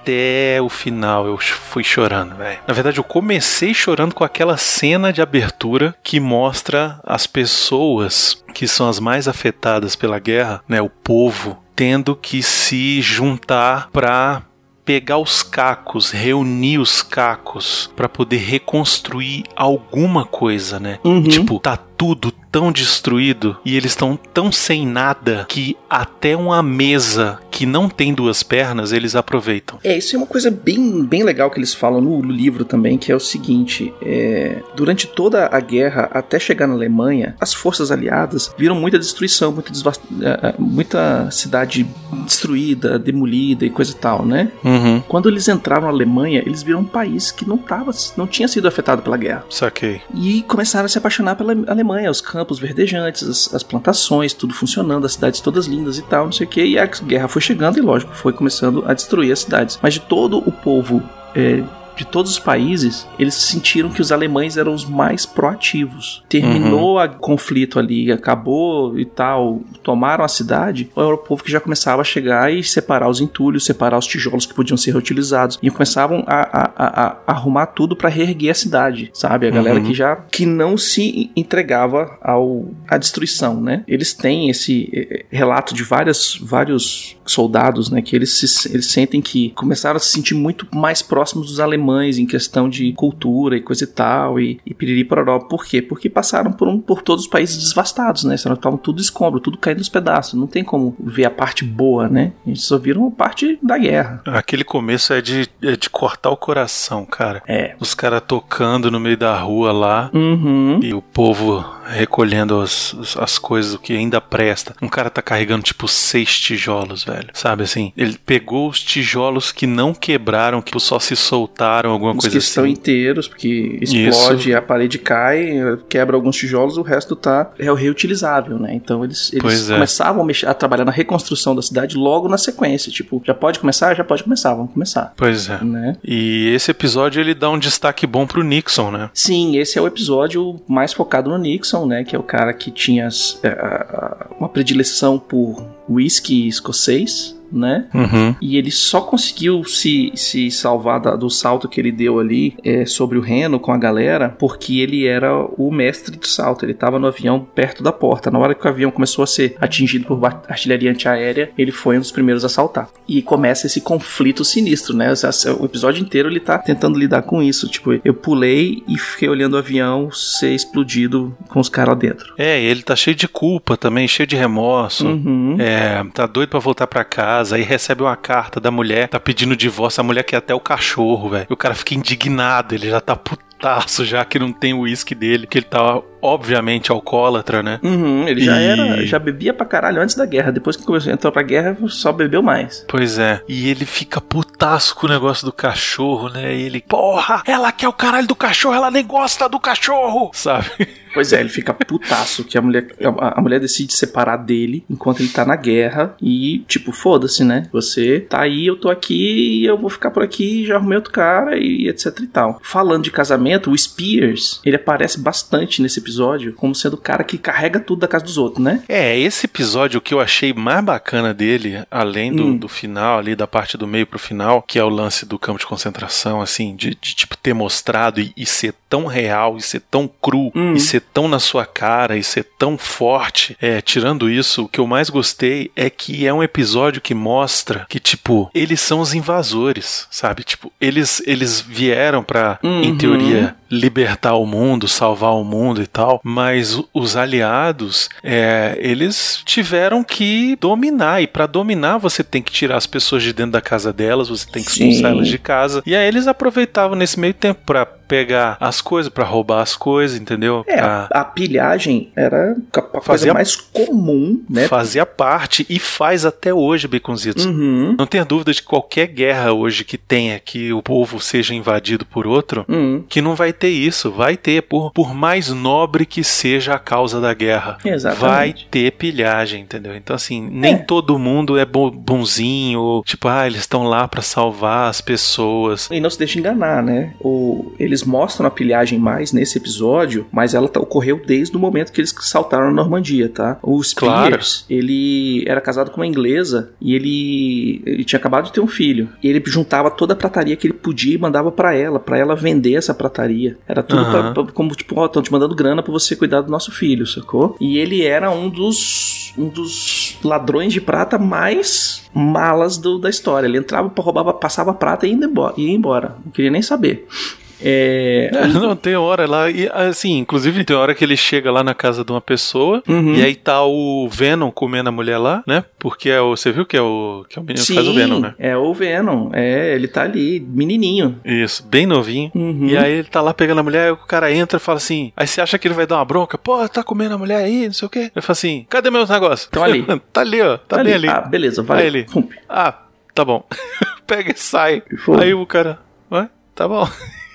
até o final. Eu fui chorando, velho. Na verdade, eu comecei chorando com aquela cena de abertura que mostra as pessoas que são as mais afetadas pela guerra, né? O povo tendo que se juntar pra pegar os cacos, reunir os cacos pra poder reconstruir alguma coisa, né? Uhum. Tipo, tá tudo tão destruído e eles estão tão sem nada que até uma mesa que não tem duas pernas eles aproveitam. É, isso é uma coisa bem, bem legal que eles falam no, livro também, que é o seguinte: é, durante toda a guerra, até chegar na Alemanha, as forças aliadas viram muita destruição, muita, eh, eh, muita cidade destruída, demolida e coisa e tal, né? Uhum. Quando eles entraram na Alemanha, eles viram um país que não tava, não tinha sido afetado pela guerra. Saquei. E começaram a se apaixonar pela Alemanha, os campos verdejantes, as, as plantações, tudo funcionando, as cidades todas lindas e tal, não sei o que. E a guerra foi chegando e, lógico, foi começando a destruir as cidades. Mas de todo o povo. é, de todos os países, eles sentiram que os alemães eram os mais proativos. Terminou o conflito ali, acabou e tal, tomaram a cidade, era o povo que já começava a chegar e separar os entulhos, separar os tijolos que podiam ser reutilizados, e começavam a, a- a- a arrumar tudo para reerguer a cidade, sabe? A galera Uhum. que já que não se entregava ao à destruição, né? Eles têm esse eh, relato de várias, vários soldados, né? Que eles, se, eles sentem que começaram a se sentir muito mais próximos dos alemães em questão de cultura e coisa e tal, e, e piriri pororó. Por quê? Porque passaram por, um, por todos os países devastados, né? Estavam tudo escombro, tudo caindo nos pedaços. Não tem como ver a parte boa, né? Eles só viram a parte da guerra. Aquele começo é de, é de cortar o coração, cara. É. Os caras tocando no meio da rua lá. Uhum. E o povo recolhendo as, as- as coisas, o que ainda presta. Um cara tá carregando tipo seis tijolos, velho. Sabe assim? Ele pegou os tijolos que não quebraram, que só se soltaram, alguma Os coisa que assim. estão inteiros, porque explode, a parede cai, quebra alguns tijolos, o resto tá é o reutilizável, né? Então eles, eles é. começavam a, mexer, a trabalhar na reconstrução da cidade logo na sequência. Tipo, já pode começar? Já pode começar, vamos começar. Pois é. Né? E esse episódio ele dá um destaque bom pro Nixon, né? Sim, esse é o episódio mais focado no Nixon, né? Que é o cara que tinha é, uma predileção por whisky escocês, né? Uhum. E ele só conseguiu se, se salvar da- do salto que ele deu ali é, sobre o Reno com a galera, porque ele era o mestre do salto. Ele estava no avião perto da porta. Na hora que o avião começou a ser atingido por artilharia antiaérea, ele foi um dos primeiros a saltar. E começa esse conflito sinistro, né? O episódio inteiro ele tá tentando lidar com isso. Tipo, eu pulei e fiquei olhando o avião ser explodido com os caras lá dentro. É, ele tá cheio de culpa também, cheio de remorso. Uhum. É, tá doido pra voltar pra casa, aí recebe uma carta da mulher, tá pedindo divórcio, a mulher quer até o cachorro, velho. E o cara fica indignado, ele já tá putaço já que não tem o uísque dele, que ele tá obviamente alcoólatra, né? Uhum, ele já E- era, já bebia pra caralho antes da guerra. Depois que começou, entrou pra guerra, só bebeu mais. Pois é. E ele fica putaço com o negócio do cachorro, né? E ele, porra, ela quer o caralho do cachorro, ela nem gosta do cachorro, sabe? Pois é, ele fica putaço que a mulher, a, a mulher decide separar dele enquanto ele tá na guerra e, tipo, foda-se, né? Você tá aí, eu tô aqui, eu vou ficar por aqui, já arrumei outro cara e etc e tal. Falando de casamento, o Spears, ele aparece bastante nesse episódio como sendo o cara que carrega tudo da casa dos outros, né? É, esse episódio que eu achei mais bacana dele, além do, Hum. do final ali, da parte do meio pro final, que é o lance do campo de concentração, assim, de, de, tipo ter mostrado e, e ser tão real, e ser tão cru, Hum. e ser tão na sua cara, e ser tão forte. É, tirando isso, o que eu mais gostei é que é um episódio que mostra que, tipo, eles são os invasores, sabe? Tipo, eles, eles vieram pra, em Uhum. teoria, libertar o mundo, salvar o mundo e tal, mas os aliados, é, eles tiveram que dominar, e para dominar você tem que tirar as pessoas de dentro da casa delas, você tem que expulsar elas de casa, e aí eles aproveitavam nesse meio tempo pra pegar as coisas, pra roubar as coisas, entendeu? É, Pra- a, pilhagem era a coisa Fazia- mais comum, né? fazia parte e faz até hoje, Baconzitos. Uhum. Não tenha dúvida de que qualquer guerra hoje que tenha que o povo seja invadido por outro, Uhum. que não vai ter isso. Vai ter, por, por mais nobre que seja a causa da guerra. Exatamente. Vai ter pilhagem, entendeu? Então, assim, nem É. todo mundo é bo- bonzinho, tipo, ah, eles estão lá pra salvar as pessoas. E não se deixe enganar, né? O, eles mostram a pilhagem mais nesse episódio, mas ela tá- ocorreu desde o momento que eles saltaram na Normandia, tá? O Spears, ele era casado com uma inglesa e ele, ele tinha acabado de ter um filho. E ele juntava toda a prataria que ele podia e mandava pra ela, pra ela vender essa prataria. Era tudo pra- Aham. pra- como tipo, ó, estão te mandando grana pra você cuidar do nosso filho, sacou? E ele era um dos um dos ladrões de prata mais malas do- da história. Ele entrava, roubava, passava prata e ia embora. Ia embora. Não queria nem saber. É, Não, tem hora lá, e assim, inclusive tem hora que ele chega lá na casa de uma pessoa, Uhum. e aí tá o Venom comendo a mulher lá, né? Porque é o, você viu que é o, que é o menino que faz o Venom, né? é o Venom. É, ele tá ali, menininho. Isso, bem novinho. Uhum. E aí ele tá lá pegando a mulher, aí o cara entra e fala assim. Aí você acha que ele vai dar uma bronca? Pô, tá comendo a mulher aí, não sei o quê. Ele fala assim: cadê meus negócios? Tão ali. tá ali, ó. Tá, bem ali. Ah, beleza, vai. Aí ele. Ah, tá bom. Pega e sai. Aí o cara. Ué, tá bom.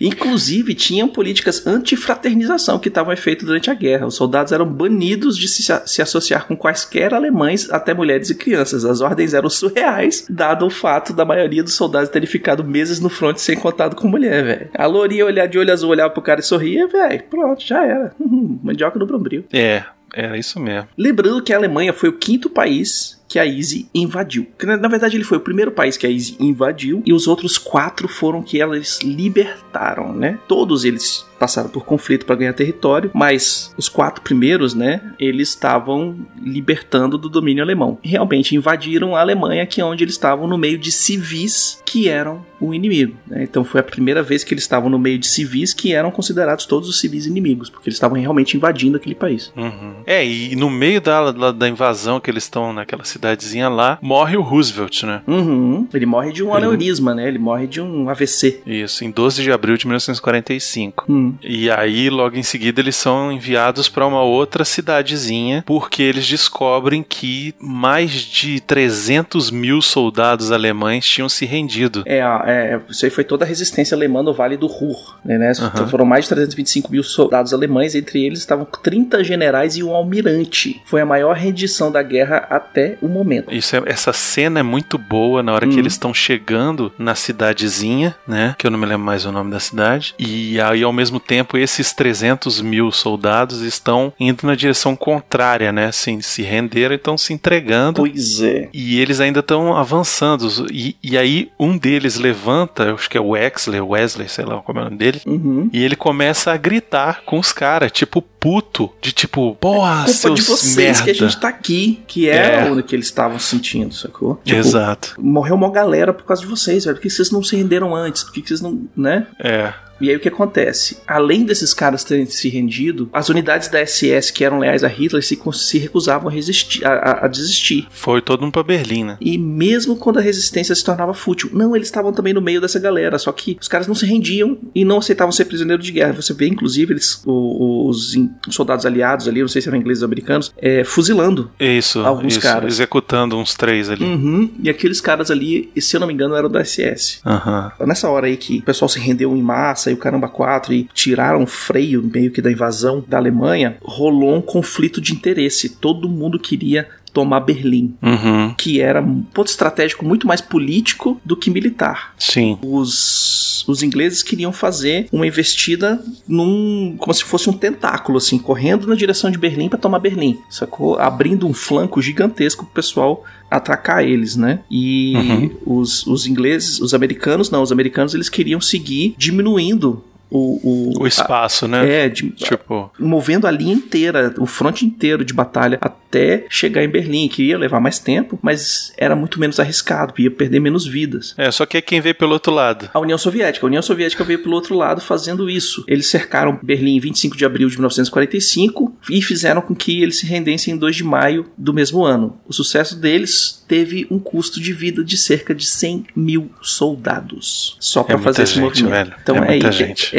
Inclusive, tinham políticas antifraternização que estavam efeito durante a guerra. Os soldados eram banidos de se, se associar com quaisquer alemães, até mulheres e crianças. As ordens eram surreais, dado o fato da maioria dos soldados terem ficado meses no fronte sem contato com mulher, velho. A lourinha olhar de olho azul, olhava pro cara e sorria, velho. Pronto, já era. Uhum, mandioca no brombril. É, era isso mesmo. Lembrando que a Alemanha foi o quinto país que a Easy invadiu. Na verdade, ele foi o primeiro país que a Easy invadiu e os outros quatro foram que eles libertaram, né? Todos eles passaram por conflito para ganhar território, mas os quatro primeiros, né, eles estavam libertando do domínio alemão. Realmente invadiram a Alemanha, que é onde eles estavam no meio de civis que eram o inimigo. né? Então foi a primeira vez que eles estavam no meio de civis que eram considerados todos os civis inimigos, porque eles estavam realmente invadindo aquele país. Uhum. É, e no meio da, da, da invasão que eles estão naquela cidadezinha lá, morre o Roosevelt, né? Uhum. Ele morre de um aneurisma, né? Ele morre de um AVC. Isso, em 12 de abril de 1945. Hum. E aí, logo em seguida, eles são enviados para uma outra cidadezinha, porque eles descobrem que mais de 300 mil soldados alemães tinham se rendido. É, é, isso aí foi toda a resistência alemã no Vale do Ruhr, né? Aham. Foram mais de 325 mil soldados alemães, entre eles estavam 30 generais e um almirante. Foi a maior rendição da guerra até o momento. Isso é- essa cena é muito boa na hora que Hum. eles estão chegando na cidadezinha, né? Que eu não me lembro mais o nome da cidade. E aí, ao mesmo tempo, esses 300 mil soldados estão indo na direção contrária, né? Assim, se renderam e estão se entregando. Pois é. E eles ainda estão avançando. E, e aí um deles levanta, acho que é o Wexler, Wesley, sei lá como é o nome dele. Uhum. E ele começa a gritar com os caras, tipo puto, de tipo, porra, Culpa seus de vocês merda. que a gente tá aqui, que É. é, o que eles estavam sentindo, sacou? Tipo, Exato. Morreu uma galera por causa de vocês, velho. Por que vocês não se renderam antes? Por que vocês não, né? É. E aí o que acontece? Além desses caras terem se rendido, as unidades da SS que eram leais a Hitler se, se recusavam a, resistir, a, a- desistir. Foi todo mundo pra Berlim, né? E mesmo quando a resistência se tornava fútil, não, eles estavam também no meio dessa galera, só que os caras não se rendiam e não aceitavam ser prisioneiros de guerra. Você vê, inclusive, eles, os, os soldados aliados ali, não sei se eram ingleses ou americanos, é, fuzilando. Isso, Alguns isso. caras. Executando uns três ali. Uhum. E aqueles caras ali, se eu não me engano, eram da SS. Aham. Nessa hora aí que o pessoal se rendeu em massa o caramba 4 e tiraram o freio meio que da invasão da Alemanha, rolou um conflito de interesse. Todo mundo queria tomar Berlim, Uhum. que era um ponto estratégico muito mais político do que militar. Sim. Os, os ingleses queriam fazer uma investida num. como se fosse um tentáculo, assim, correndo na direção de Berlim para tomar Berlim, sacou? Abrindo um flanco gigantesco pro pessoal atracar eles, né? E Uhum. os, os ingleses, os americanos, não, os americanos eles queriam seguir diminuindo o, o, O espaço, a- né? É, de, Tipo, movendo a linha inteira, o fronte inteiro de batalha até chegar em Berlim, que ia levar mais tempo, mas era muito menos arriscado, ia perder menos vidas. é, só que é quem vê pelo outro lado. A União Soviética. A União Soviética veio pelo outro lado fazendo isso. Eles cercaram Berlim em 25 de abril de 1945 e fizeram com que eles se rendessem em 2 de maio do mesmo ano. O sucesso deles teve um custo de vida de cerca de 100 mil soldados. Só para muita fazer esse gente, movimento. velho. Então É é, é.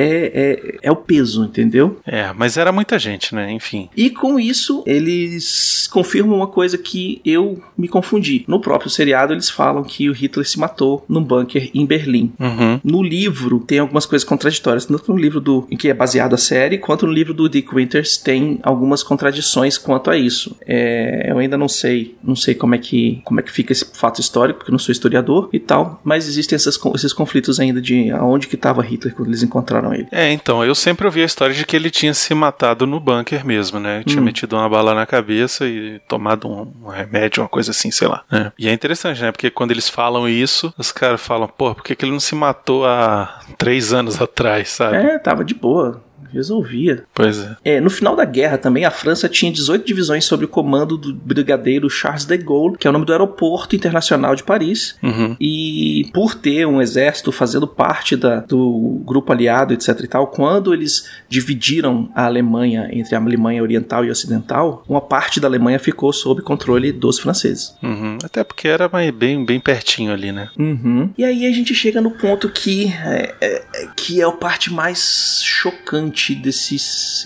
É, é, é o peso, entendeu? É, mas era muita gente, né? Enfim. E com isso, eles confirmam uma coisa que eu me confundi. No próprio seriado, eles falam que o Hitler se matou num bunker em Berlim. Uhum. No livro tem algumas coisas contraditórias, tanto no livro do em que é baseado a série, quanto no livro do Dick Winters tem algumas contradições quanto a isso. É, eu ainda não sei, não sei como é que como é que fica esse fato histórico, porque eu não sou historiador e tal, mas existem essas, esses conflitos ainda de aonde que estava Hitler quando eles encontraram ele. É, então, eu sempre ouvi a história de que ele tinha se matado no bunker mesmo, né? Tinha Hum. metido uma bala na cabeça e tomado um, um remédio, uma coisa assim, sei lá. É. E é interessante, né? Porque quando eles falam isso, os caras falam, pô, por que, que ele não se matou há três anos atrás, sabe? É, tava de boa. Resolvia. Pois é. É, no final da guerra também, a França tinha 18 divisões sob o comando do brigadeiro Charles de Gaulle, que é o nome do aeroporto internacional de Paris. Uhum. E por ter um exército fazendo parte da- do grupo aliado, etc e tal, quando eles dividiram a Alemanha entre a Alemanha Oriental e Ocidental, uma parte da Alemanha ficou sob controle dos franceses. Uhum. Até porque era bem, bem pertinho ali, né? Uhum. E aí a gente chega no ponto que é- é- que é a parte mais chocante desse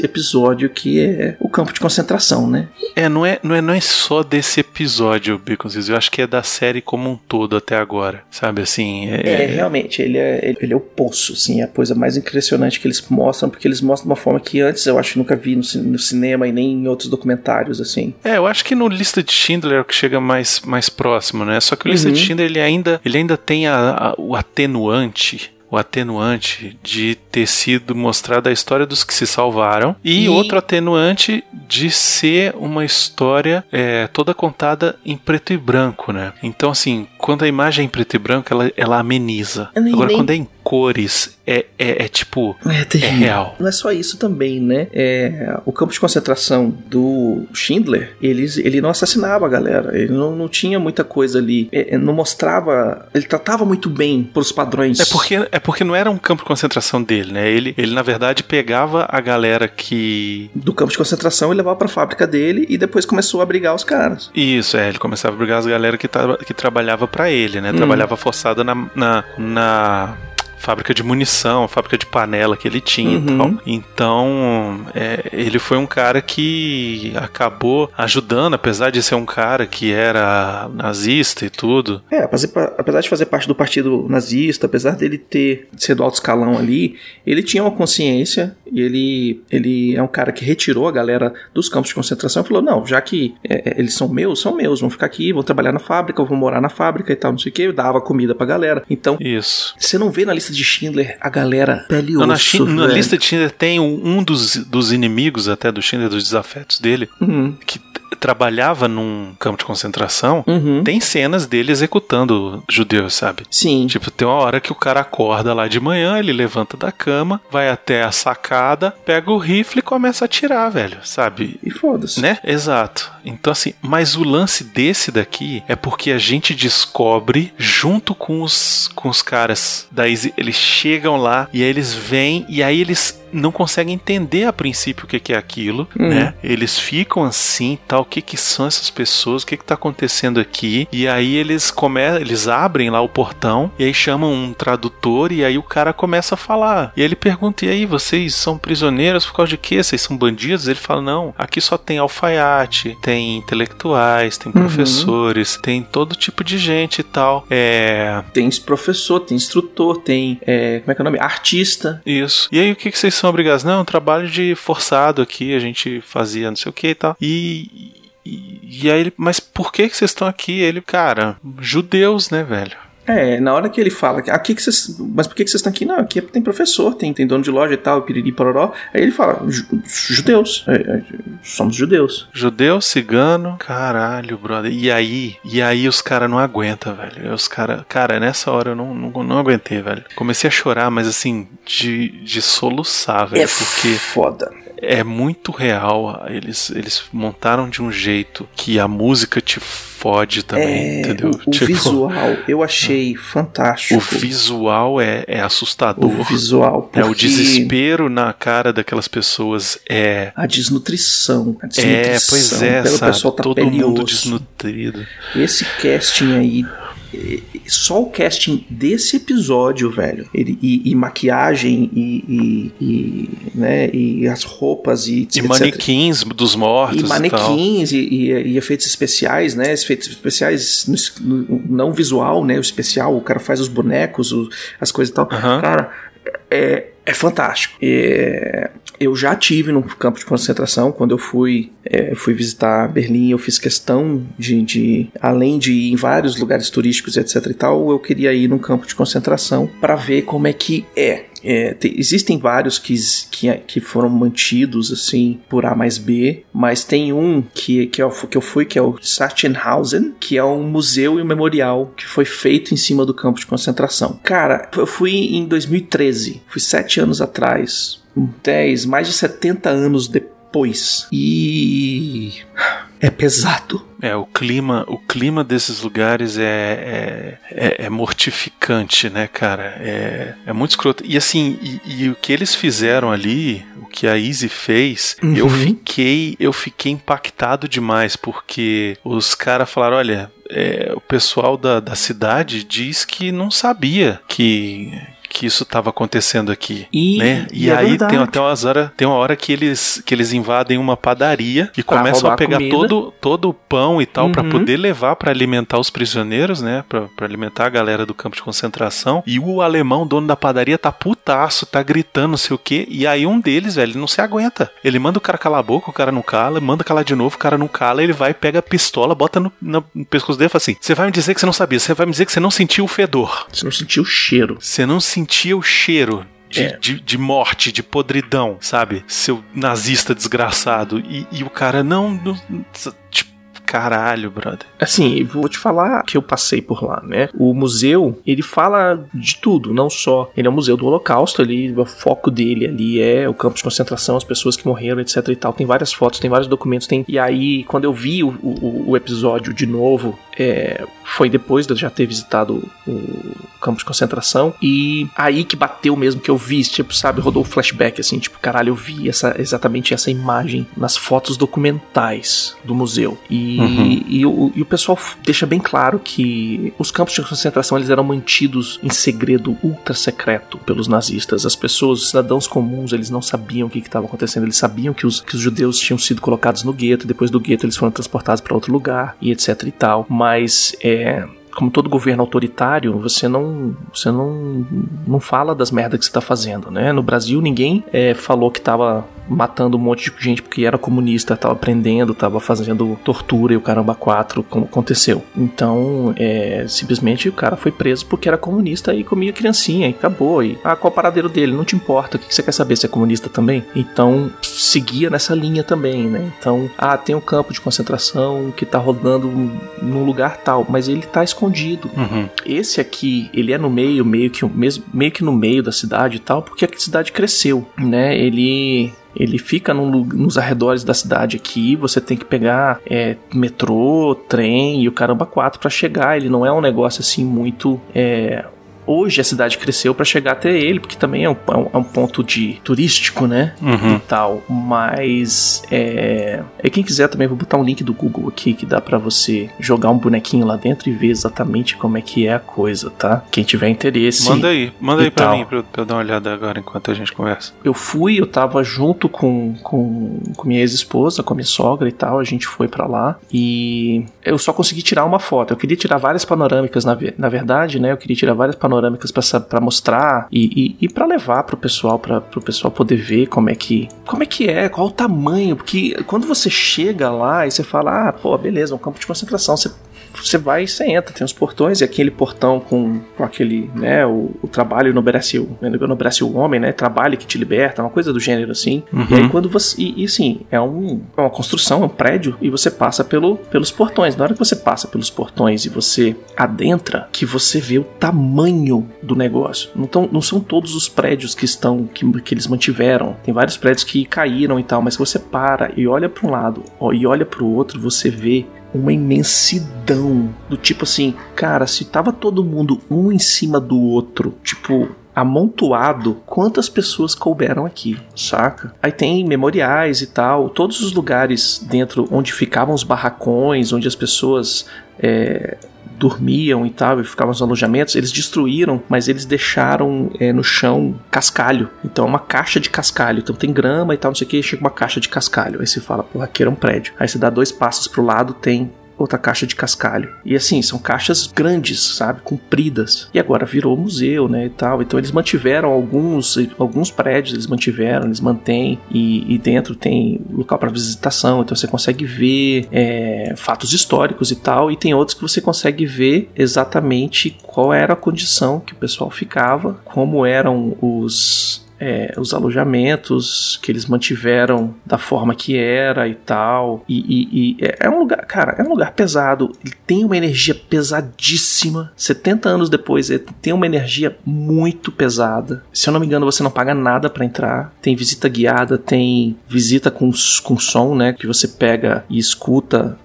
episódio, que é o campo de concentração, né? É, não é, não é, não é só desse episódio, Baconzitos. Eu acho que é da série como um todo até agora. Sabe assim? É, realmente, ele é, ele- é o poço, assim, é a coisa mais impressionante que eles mostram, porque eles mostram de uma forma que antes eu acho que nunca vi no, no cinema e nem em outros documentários, assim. É, eu acho que no Lista de Schindler é o que chega mais, mais próximo, né? Só que o Lista Uhum. de Schindler ele ainda, ele ainda tem a- a- o atenuante. O atenuante de ter sido mostrada a história dos que se salvaram, e, E- outro atenuante de ser uma história é, toda contada em preto e branco, né? Então, assim, quando a imagem é em preto e branco, ela, ela ameniza. Agora, quando é em cores, é, é, é tipo. É É real. Não é só isso também, né? É, o campo de concentração do Schindler, eles, ele não assassinava a galera. Ele não, não tinha muita coisa ali. É, é, não mostrava. Ele tratava muito bem pros padrões. É porque, é porque não era um campo de concentração dele, né? Ele, ele, na verdade, pegava a galera que. Do campo de concentração e levava pra fábrica dele e depois começou a brigar os caras. Isso, é, ele começava a brigar as galera que, tra- que trabalhava pra ele, né? Hum. Trabalhava forçada na, na, na fábrica de munição, fábrica de panela que ele tinha Uhum. e tal. Então, é, ele foi um cara que acabou ajudando, apesar de ser um cara que era nazista e tudo. É, apesar de fazer parte do partido nazista, apesar dele ter sido alto escalão ali, ele tinha uma consciência e ele, ele é um cara que retirou a galera dos campos de concentração e falou: não, já que é, é, eles são meus, são meus, vão ficar aqui, vão trabalhar na fábrica, vão morar na fábrica e tal, não sei o que. Eu dava comida pra galera. Então, Isso. você não vê na lista de Schindler a galera pele Não, na, osso, na lista de Schindler tem um, um dos, dos inimigos até do Schindler, dos desafetos dele, Uhum, que trabalhava num campo de concentração. uhum. Tem cenas dele executando judeus, sabe? Sim. Tipo, tem uma hora que o cara acorda lá de manhã, ele levanta da cama, vai até a sacada, pega o rifle e começa a atirar, velho, sabe? E foda-se. Né? Exato. Então, assim, mas o lance desse daqui é porque a gente descobre junto com os, com os caras. Daí eles chegam lá e aí eles vêm e aí eles não conseguem entender a princípio o que, é aquilo, Uhum. né? Eles ficam assim, tal, o que que são essas pessoas, o que que tá acontecendo aqui? E aí eles começam, eles abrem lá o portão e aí chamam um tradutor e aí o cara começa a falar. E aí ele pergunta: "E aí, vocês são prisioneiros por causa de quê? Vocês são bandidos?" Ele fala: "Não, aqui só tem alfaiate, tem intelectuais, tem professores, tem todo tipo de gente e tal." É, Tem professor, tem instrutor, tem. é, como é que é o nome? Artista. Isso. E aí, o que, que vocês são obrigados? Não, um trabalho de forçado aqui, a gente fazia não sei o que e tal. E. E, e aí ele, mas por que, que vocês estão aqui? Ele, cara, judeus, né, velho? É, na hora que ele fala, aqui que vocês, mas por que vocês estão aqui? Não, aqui tem professor, tem, tem dono de loja e tal, piriri pororó. Aí ele fala, "Ju- judeus, é, é, somos judeus. Judeu, cigano, caralho, brother. E aí, e aí os caras não aguentam, velho. Os cara, cara, nessa hora eu não, não, não aguentei, velho. Comecei a chorar, mas assim, de, de soluçar, velho. É porque foda. É muito real. Eles, eles montaram de um jeito que a música te fode também, É, entendeu? o, o Tipo, visual eu achei fantástico. o visual é, é assustador. O visual. É, o desespero na cara daquelas pessoas é. A desnutrição. A É, desnutrição pois é, pelo sabe? pessoal tá Todo mundo desnutrido. Esse casting aí. Só o casting desse episódio, velho. Ele, e, e maquiagem e, e, e, né, e as roupas e, E manequins dos mortos E manequins e, e- e efeitos especiais, né? Efeitos especiais no no- não visual, né? O especial, o cara faz os bonecos, o- as coisas e tal. Aham. Cara, é, é fantástico. É, eu já tive num campo de concentração quando eu fui, é, fui visitar Berlim. Eu fiz questão de, de, além de ir em vários lugares turísticos, etc e tal, eu queria ir num campo de concentração para ver como é que é. É, te- existem vários que, que, que foram mantidos assim por A mais B, mas tem um que, que, eu, que eu fui, que é o Sachsenhausen, que é um museu e um memorial que foi feito em cima do campo de concentração. Cara, eu fui em 2013, fui sete anos atrás, 10, mais de 70 anos depois. E. É pesado. É, o clima, o clima desses lugares é, é, é- é mortificante, né, cara? É, é muito escroto. E assim, e, e o que eles fizeram ali, o que a Easy fez, eu Uhum. fiquei, eu fiquei impactado demais, porque os caras falaram, olha, é, o pessoal da, da cidade diz que não sabia que que isso estava acontecendo aqui, E- né? e E, é aí verdade. tem até umas hora, tem uma hora que eles que eles invadem uma padaria e Pra começam a pegar comida. todo todo o pão e tal Uhum. poder levar pra alimentar os prisioneiros, né? Pra alimentar a galera do campo de concentração. E o alemão, dono da padaria, tá putaço, tá gritando, não sei o quê. E aí um deles, velho, não se aguenta. Ele manda o cara calar a boca, o cara não cala, manda calar de novo, o cara não cala, ele vai, pega a pistola, bota no, no pescoço dele e fala assim: Você vai me dizer que você não sabia, você vai me dizer que você não sentiu o fedor. Você não sentiu o cheiro. Você não sentia o cheiro de, É. de, de morte, de podridão, sabe? Seu nazista desgraçado. E, e o cara, não, não. Tipo, caralho, brother. Assim, vou te falar que eu passei por lá, né? O museu, ele fala de tudo, não só. Ele é um museu do Holocausto, ele, o foco dele ali é o campo de concentração, as pessoas que morreram, etc e tal. Tem várias fotos, tem vários documentos, tem. E aí, quando eu vi o, o, o episódio de novo, é, foi depois de eu já ter visitado o campo de concentração. E aí que bateu mesmo que eu vi, tipo, sabe, rodou o flashback, assim, tipo, caralho, eu vi essa, exatamente essa imagem nas fotos documentais do museu. E, Uhum. e, o, e o pessoal deixa bem claro que os campos de concentração eles eram mantidos em segredo ultra secreto pelos nazistas. As pessoas, os cidadãos comuns, eles não sabiam o que estava acontecendo. Eles sabiam que os, que os judeus tinham sido colocados no gueto, depois do gueto eles foram transportados para outro lugar e etc e tal. Mas é, como todo governo autoritário, você não você não, não fala das merdas que você tá fazendo, né? No Brasil ninguém é, falou que tava matando um monte de gente porque era comunista, tava prendendo, tava fazendo tortura e o caramba quatro como aconteceu. Então, é, simplesmente o cara foi preso porque era comunista e comia criancinha e acabou. E ah, qual é o paradeiro dele? Não te importa. O que você quer saber? Se é comunista também? Então, seguia nessa linha também, né? Então, ah, tem um campo de concentração que tá rodando num lugar tal, mas ele tá escondido. Uhum. Esse aqui, ele é no meio, meio que, mesmo, meio que no meio da cidade e tal, porque a cidade cresceu, né? Ele ele fica num nos arredores da cidade aqui, você tem que pegar é, metrô, trem e o caramba quatro pra chegar. Ele não é um negócio assim muito. é, Hoje a cidade cresceu pra chegar até ele, porque também é um, é um- é um ponto de turístico, né? Uhum. E tal. Mas é. E quem quiser também, vou botar um link do Google aqui que dá pra você jogar um bonequinho lá dentro e ver exatamente como é que é a coisa, tá? Quem tiver interesse. Manda aí, manda aí pra tal. mim, pra eu, eu dar uma olhada agora enquanto a gente conversa. Eu fui, eu tava junto com, com, com minha ex-esposa, com a minha sogra e tal, a gente foi pra lá e eu só consegui tirar uma foto. Eu queria tirar várias panorâmicas, na, na verdade, né? Eu queria tirar várias panorâmicas sa- pra mostrar e, e, e para levar pro pessoal, para pro pessoal poder ver como é que como é que é, qual o tamanho, porque quando você chega lá e você fala, ah, pô, beleza, um campo de concentração, você você vai e você entra, tem os portões, e aquele portão com, com aquele, né, o, o trabalho enobrece o, enobrece o homem, né, trabalho que te liberta, uma coisa do gênero assim. E aí quando você, e, e assim, é, um, é uma construção, é um prédio, e você passa pelo, pelos portões. Na hora que você passa pelos portões e você adentra, que você vê o tamanho do negócio. Não, tão, não são todos os prédios que estão, que, que eles mantiveram. Tem vários prédios que caíram e tal, mas se você para e olha para um lado ó, e olha para o outro, você vê uma imensidão do tipo assim, cara, se tava todo mundo um em cima do outro, tipo amontoado, quantas pessoas couberam aqui, saca? Aí tem memoriais e tal, todos os lugares dentro onde ficavam os barracões, onde as pessoas é, dormiam e tal, e ficavam nos alojamentos, eles destruíram, mas eles deixaram é, no chão cascalho. Então é uma caixa de cascalho. Então tem grama e tal, não sei o que, chega uma caixa de cascalho. Aí você fala, porra, aqui era um prédio. Aí você dá dois passos pro lado, tem outra caixa de cascalho. E assim, são caixas grandes, sabe? Compridas. E agora virou museu, né? E tal. Então eles mantiveram alguns, alguns prédios, eles mantiveram, eles mantêm. E, e dentro tem local para visitação. Então você consegue ver é, fatos históricos e tal. E tem outros que você consegue ver exatamente qual era a condição que o pessoal ficava, como eram os é, os alojamentos que eles mantiveram da forma que era e tal. E, e- e é- é um lugar, cara, é um lugar pesado. Ele tem uma energia pesadíssima. 70 anos depois, ele tem uma energia muito pesada. Se eu não me engano, você não paga nada pra entrar. Tem visita guiada, tem visita com, com som, né? Que você pega e escuta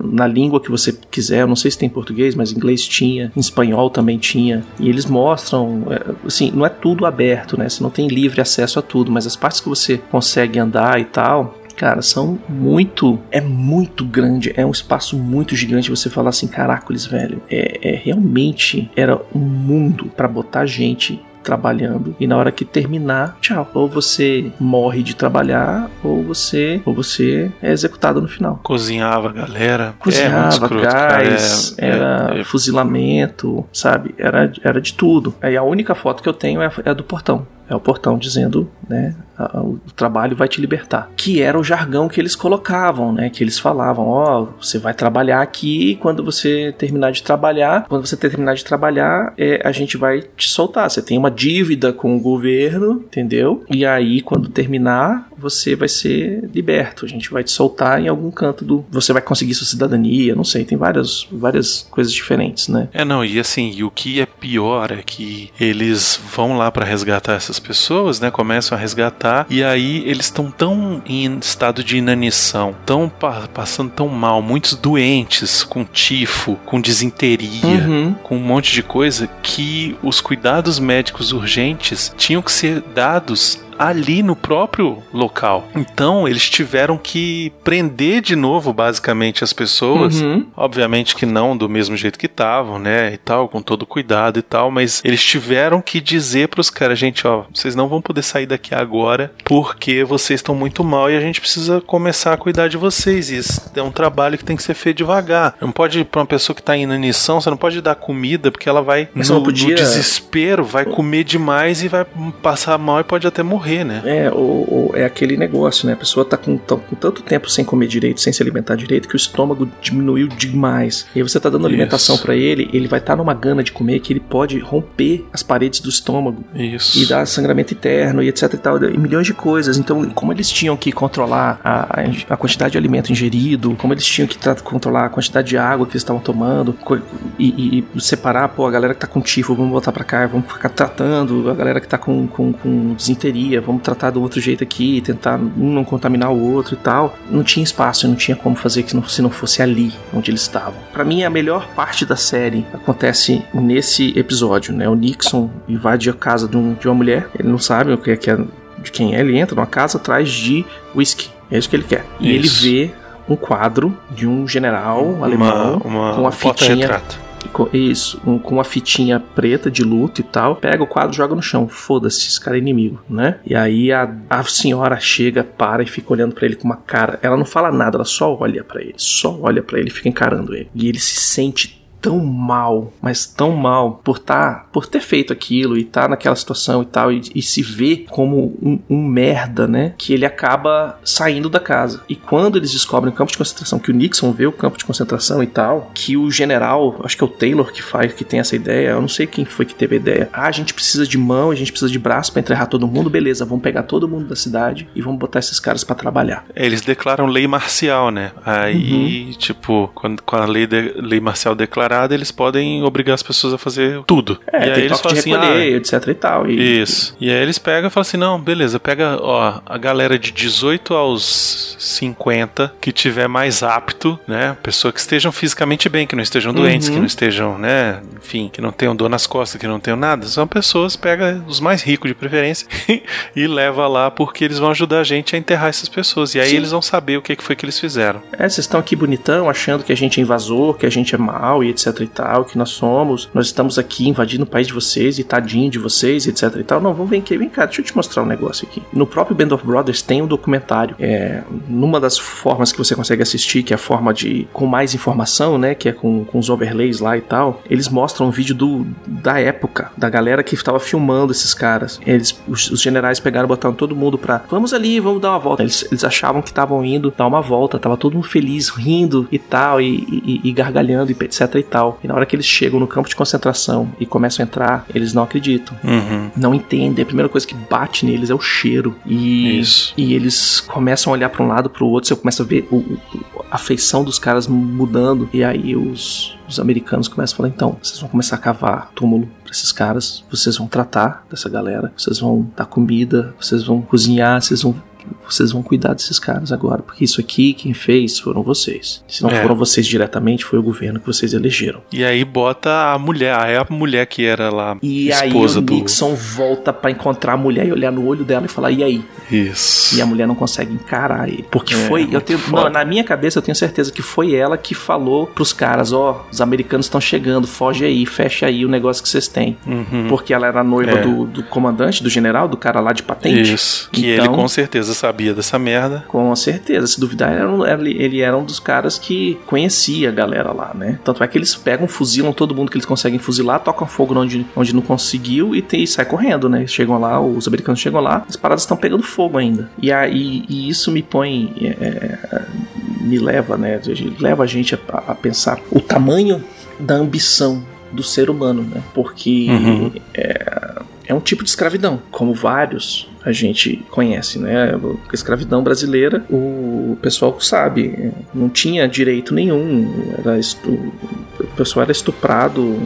na língua que você quiser. Eu não sei se tem em português, mas em inglês tinha, em espanhol também tinha. E eles mostram, é, assim, não é tudo aberto, né? Você não tem livre acesso a tudo, mas as partes que você consegue andar e tal. Cara, são muito. É muito grande. É um espaço muito gigante. Você falar assim, caracoles, velho. É, é realmente. Era um mundo pra botar gente trabalhando e na hora que terminar, tchau. Ou você morre de trabalhar, ou você, ou você é executado no final. Cozinhava galera. é Cozinhava, escroto, cara. gás, É- era é- é- fuzilamento, sabe? Era, era de tudo. Aí a única foto que eu tenho é a, é a do portão. É o portão dizendo, né, o trabalho vai te libertar. Que era o jargão que eles colocavam, né, que eles falavam, ó, você vai trabalhar aqui, quando você terminar de trabalhar, quando você terminar de trabalhar, é, a gente vai te soltar. Você tem uma dívida com o governo, entendeu? E aí, quando terminar, você vai ser liberto. A gente vai te soltar em algum canto do... Você vai conseguir sua cidadania, não sei, tem várias, várias coisas diferentes, né? É, não, e assim, e o que é pior é que eles vão lá pra resgatar essas pessoas, né? Começam a resgatar e aí eles estão tão em estado de inanição, tão pa- passando tão mal, muitos doentes com tifo, com disenteria, Uhum. com um monte de coisa que os cuidados médicos urgentes tinham que ser dados ali no próprio local. Então eles tiveram que prender de novo, basicamente, as pessoas. Uhum. Obviamente que não do mesmo jeito que estavam, né? E tal, com todo cuidado e tal, mas eles tiveram que dizer pros caras, gente, ó, vocês não vão poder sair daqui agora porque vocês estão muito mal e a gente precisa começar a cuidar de vocês. E isso é um trabalho que tem que ser feito devagar. Não pode, pra uma pessoa que tá em inanição, você não pode dar comida porque ela vai, no, podia- no desespero, vai comer demais e vai passar mal e pode até morrer, né? É, ou, ou é aquele negócio, né? A pessoa tá com, com tanto tempo sem comer direito, sem se alimentar direito, que o estômago diminuiu demais. E aí você tá dando alimentação Isso. pra ele, ele vai estar numa gana de comer que ele pode romper as paredes do estômago Isso. e dar sangramento interno e etc e tal, e milhões de coisas. Então, como eles tinham que controlar a, a- quantidade de alimento ingerido, como eles tinham que controlar a quantidade de água que eles estavam tomando e, e- separar, pô, a galera que tá com tifo, vamos botar pra cá, vamos ficar tratando, a galera que tá com, com, com desinteria, vamos tratar do outro jeito aqui, tentar um não contaminar o outro e tal. Não tinha espaço, não tinha como fazer que se não fosse ali onde eles estavam. Pra mim, a melhor parte da série acontece nesse episódio, né? O Nixon invade a casa de, um- de uma mulher, ele não sabe o que é, que é de quem é, ele entra numa casa atrás de whisky. É isso que ele quer. E Isso. ele vê um quadro de um general alemão uma, com uma fitinha porta-retrato. com- Isso, um- com uma fitinha preta de luto e tal. Pega o quadro, joga no chão. Foda-se, esse cara é inimigo, né? E aí a, a senhora chega, para e fica olhando pra ele com uma cara. Ela não fala nada, ela só olha pra ele. Só olha pra ele fica encarando ele. E ele se sente tão mal, mas tão mal por tá, por ter feito aquilo e tá naquela situação e tal e, e se vê como um, um merda, né? Que ele acaba saindo da casa. E quando eles descobrem o campo de concentração, que o Nixon vê o campo de concentração e tal, que o general, acho que é o Taylor que faz, que tem essa ideia, eu não sei quem foi que teve a ideia. Ah, a gente precisa de mão, a gente precisa de braço pra enterrar todo mundo, beleza, vamos pegar todo mundo da cidade e vamos botar esses caras pra trabalhar. Eles declaram lei marcial, né? Aí, tipo, quando, com a lei, de- lei marcial declarada, eles podem obrigar as pessoas a fazer tudo. É, e aí eles falam assim, recolher, ah, etc e tal. E, Isso. E aí eles pegam e falam assim: não, beleza, pega ó, a galera de 18 aos 50 que tiver mais apto, né? Pessoa que estejam fisicamente bem, que não estejam doentes, Uhum. que não estejam, né? Enfim, que não tenham dor nas costas, que não tenham nada. São pessoas, pega os mais ricos de preferência e leva lá porque eles vão ajudar a gente a enterrar essas pessoas. E aí Sim. eles vão saber o que que foi que eles fizeram. É, vocês estão aqui bonitão, achando que a gente é invasor, que a gente é mal e etc e tal, que nós somos. Nós estamos aqui invadindo o país de vocês e tadinho de vocês etc e tal. Não, vamos vem aqui, vem cá, deixa eu te mostrar um negócio aqui. No próprio Band of Brothers tem um documentário. É, numa das formas que você consegue assistir, que é a forma de com mais informação, né, que é com, com os overlays lá e tal, eles mostram um vídeo do, da época, da galera que estava filmando esses caras. Eles, os, os generais pegaram botaram todo mundo pra, vamos ali, vamos dar uma volta. Eles, eles achavam que estavam indo dar uma volta, tava todo mundo feliz, rindo e tal, e, e- e gargalhando, e etc e tal. E na hora que eles chegam no campo de concentração e começam a entrar, eles não acreditam Uhum. não entendem. A primeira coisa que bate neles é o cheiro. E, Isso. e eles começam a olhar para um lado para o outro. Você começa a ver o- o- a feição dos caras mudando. E aí os, os americanos começam a falar: então, vocês vão começar a cavar túmulo para esses caras. Vocês vão tratar dessa galera. Vocês vão dar comida. Vocês vão cozinhar. Vocês vão. Vocês vão cuidar desses caras agora, porque isso aqui quem fez foram vocês. Se não É. foram vocês diretamente, foi o governo que vocês elegeram. E aí bota a mulher, aí a mulher que era lá E aí esposa o do. Nixon volta pra encontrar a mulher e olhar no olho dela e falar: e aí? Isso. E a mulher não consegue encarar ele. Porque É, foi. Eu muito tenho, não, na minha cabeça eu tenho certeza que foi ela que falou pros caras: ó, os americanos estão chegando, foge aí, fecha aí o negócio que vocês têm. Uhum. Porque ela era noiva É. do, do comandante, do general, do cara lá de patente. Isso. Que Então- ele com certeza sabia dessa merda. Com certeza, se duvidar, ele era, um- ele, era um dos caras que conhecia a galera lá, né? Tanto é que eles pegam, fuzilam todo mundo que eles conseguem fuzilar, tocam fogo onde, onde não conseguiu e, tem, e sai correndo, né? Chegam lá, os americanos chegam lá, as paradas estão pegando fogo ainda. E aí e isso me põe. é, me leva, né? Leva a gente a, a pensar o tamanho da ambição do ser humano, né? Porque Uhum. é, é um tipo de escravidão, como vários a gente conhece, né? A escravidão brasileira, o pessoal sabe, não tinha direito nenhum, era estu- o pessoal era estuprado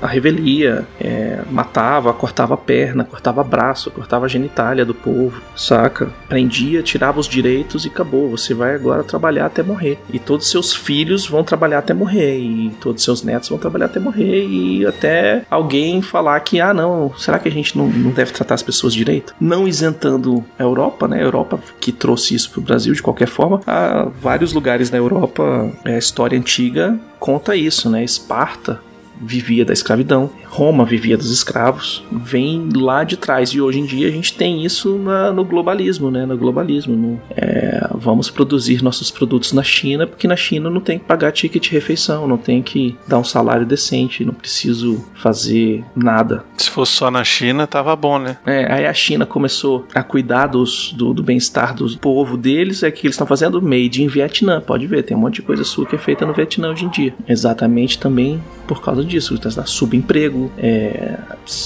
à revelia, é, matava, cortava a perna, cortava braço, cortava a genitália do povo, saca? Prendia, tirava os direitos e acabou. Você vai agora trabalhar até morrer. E todos seus filhos vão trabalhar até morrer. E todos seus netos vão trabalhar até morrer. E até alguém falar que, ah, não, será que a gente não, não deve tratar as pessoas direito? Não isentando a Europa, né? A Europa que trouxe isso pro Brasil de qualquer forma. Há vários lugares na Europa, é, a história antiga conta isso, né? Esparta vivia da escravidão, Roma vivia dos escravos, vem lá de trás. E hoje em dia a gente tem isso na- no globalismo, né? No globalismo. no- é, vamos produzir nossos produtos na China, porque na China não tem que pagar ticket de refeição, não tem que dar um salário decente, não preciso fazer nada. Se fosse só na China, tava bom, né? É, aí a China começou a cuidar dos- do, do bem-estar do povo deles, é que eles estão fazendo made in Vietnã. Pode ver, tem um monte de coisa sua que é feita no Vietnã hoje em dia. Exatamente também por causa disso, da subemprego. É,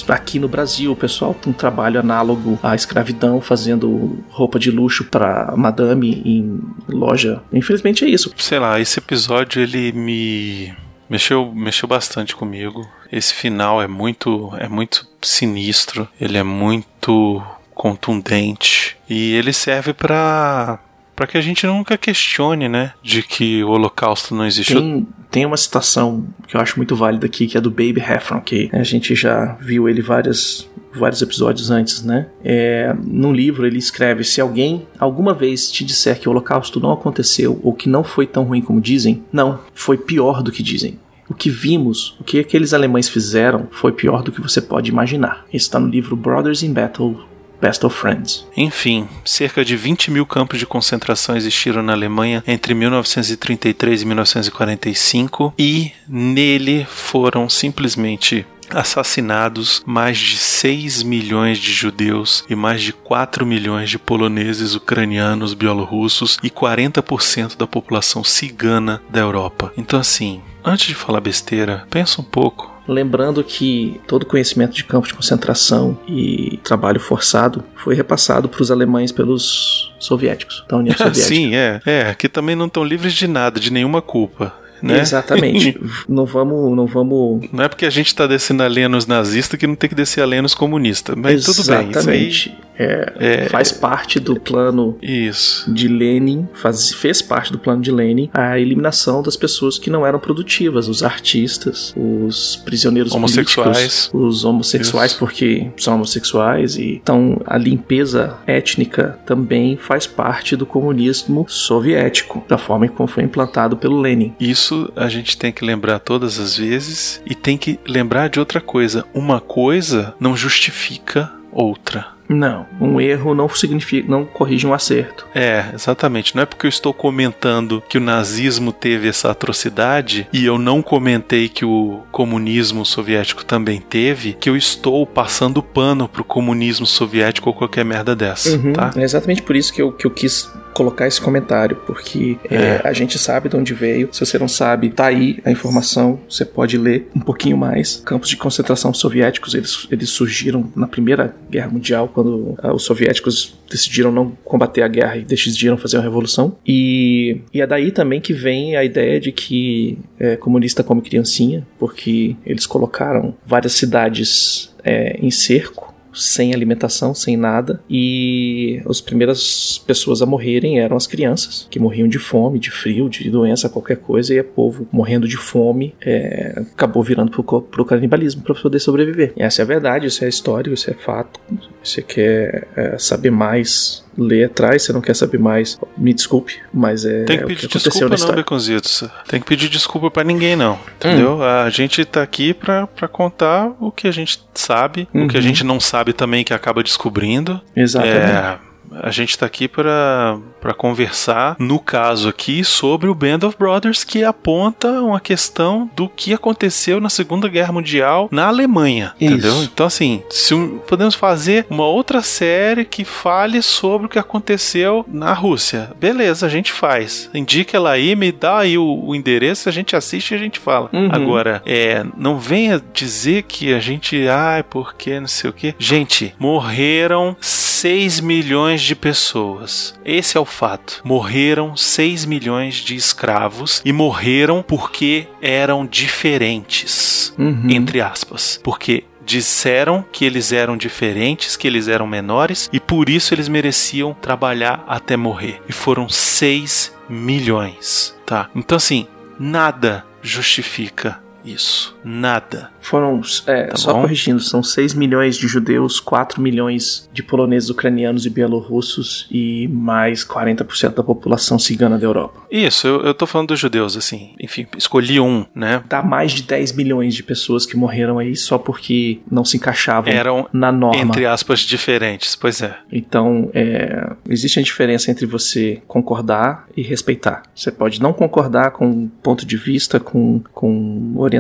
aqui no Brasil, o pessoal tem um trabalho análogo à escravidão, fazendo roupa de luxo para madame em loja. Infelizmente é isso. Sei lá, esse episódio ele me mexeu, mexeu bastante comigo. Esse final é muito, é muito sinistro. Ele é muito contundente e ele serve pra para que a gente nunca questione, né, de que o Holocausto não existiu. Tem, tem uma citação que eu acho muito válida aqui, que é do Baby Heffron, que a gente já viu ele várias, vários episódios antes, né? É, no livro ele escreve: Se alguém alguma vez te disser que o Holocausto não aconteceu ou que não foi tão ruim como dizem, não, foi pior do que dizem. O que vimos, o que aqueles alemães fizeram, foi pior do que você pode imaginar. Está no livro Brothers in Battle, Best of Friends. Enfim, cerca de 20 mil campos de concentração existiram na Alemanha entre 1933 e 1945 e nele foram simplesmente assassinados mais de 6 milhões de judeus e mais de 4 milhões de poloneses, ucranianos, bielorrussos e 40% da população cigana da Europa. Então assim, antes de falar besteira, pensa um pouco. Lembrando que todo conhecimento de campos de concentração e trabalho forçado foi repassado para os alemães pelos soviéticos, da União Soviética. Sim, é, é, que também não estão livres de nada, de nenhuma culpa. Né? Exatamente. não vamos, não vamos. Não é porque a gente tá descendo a lenha nos nazistas que não tem que descer a lenha nos comunistas. Mas tudo bem. Exatamente. É, É. Faz parte do plano Isso. de Lenin, faz, fez parte do plano de Lenin a eliminação das pessoas que não eram produtivas, os artistas, os prisioneiros Homossexuais. políticos, os homossexuais Isso. porque são homossexuais e então a limpeza étnica também faz parte do comunismo soviético, da forma como foi implantado pelo Lenin. Isso a gente tem que lembrar todas as vezes e tem que lembrar de outra coisa. Uma coisa não justifica outra. Não, um erro não significa, não corrige um acerto. É, exatamente. Não é porque eu estou comentando que o nazismo teve essa atrocidade e eu não comentei que o comunismo soviético também teve, que eu estou passando pano pro comunismo soviético ou qualquer merda dessa, Uhum, tá? É exatamente por isso que eu, que eu quis colocar esse comentário, porque é, É. a gente sabe de onde veio. Se você não sabe, tá aí a informação, você pode ler um pouquinho mais. Campos de concentração soviéticos, eles, eles surgiram na Primeira Guerra Mundial, quando ah, os soviéticos decidiram não combater a guerra e decidiram fazer uma revolução. E, e é daí também que vem a ideia de que é, comunista come criancinha, porque eles colocaram várias cidades é, em cerco sem alimentação, sem nada, e as primeiras pessoas a morrerem eram as crianças, que morriam de fome, de frio, de doença, qualquer coisa, e o povo morrendo de fome é, acabou virando pro, pro canibalismo para poder sobreviver. E essa é a verdade, isso é história, isso é fato. Você quer é, saber mais, lê atrás, você não quer saber mais, me desculpe, mas é, Tem que é o que pedir aconteceu desculpa não. Beconzitos. Tem que pedir desculpa pra ninguém não, entendeu? A gente tá aqui pra, pra contar o que a gente sabe, o que a Uhum. gente não sabe também que acaba descobrindo. Exatamente. É, a gente tá aqui para conversar, no caso aqui, sobre o Band of Brothers, que aponta uma questão do que aconteceu na Segunda Guerra Mundial na Alemanha, Isso. entendeu? Então, assim, se podemos fazer uma outra série que fale sobre o que aconteceu na Rússia. Beleza, a gente faz. Indica ela aí, me dá aí o, o endereço, a gente assiste e a gente fala. Uhum. Agora, é, não venha dizer que a gente, ai, porque não sei o que. Gente, morreram 6 milhões de pessoas. Esse é o fato. Morreram 6 milhões de escravos e morreram porque eram diferentes Uhum. entre aspas, porque disseram que eles eram diferentes, que eles eram menores e por isso eles mereciam trabalhar até morrer. E foram 6 milhões, tá? Então assim, nada justifica isso. Nada. Foram, é, Tá só bom. corrigindo, são 6 milhões de judeus, 4 milhões de poloneses, ucranianos e bielorrussos e mais 40% da população cigana da Europa. Isso, eu, eu tô falando dos judeus, assim. Enfim, escolhi um, né? Dá mais de 10 milhões de pessoas que morreram aí só porque não se encaixavam Eram, na norma. entre aspas, diferentes. Pois é. Então, é, existe a diferença entre você concordar e respeitar. Você pode não concordar com um ponto de vista, com, com orientação,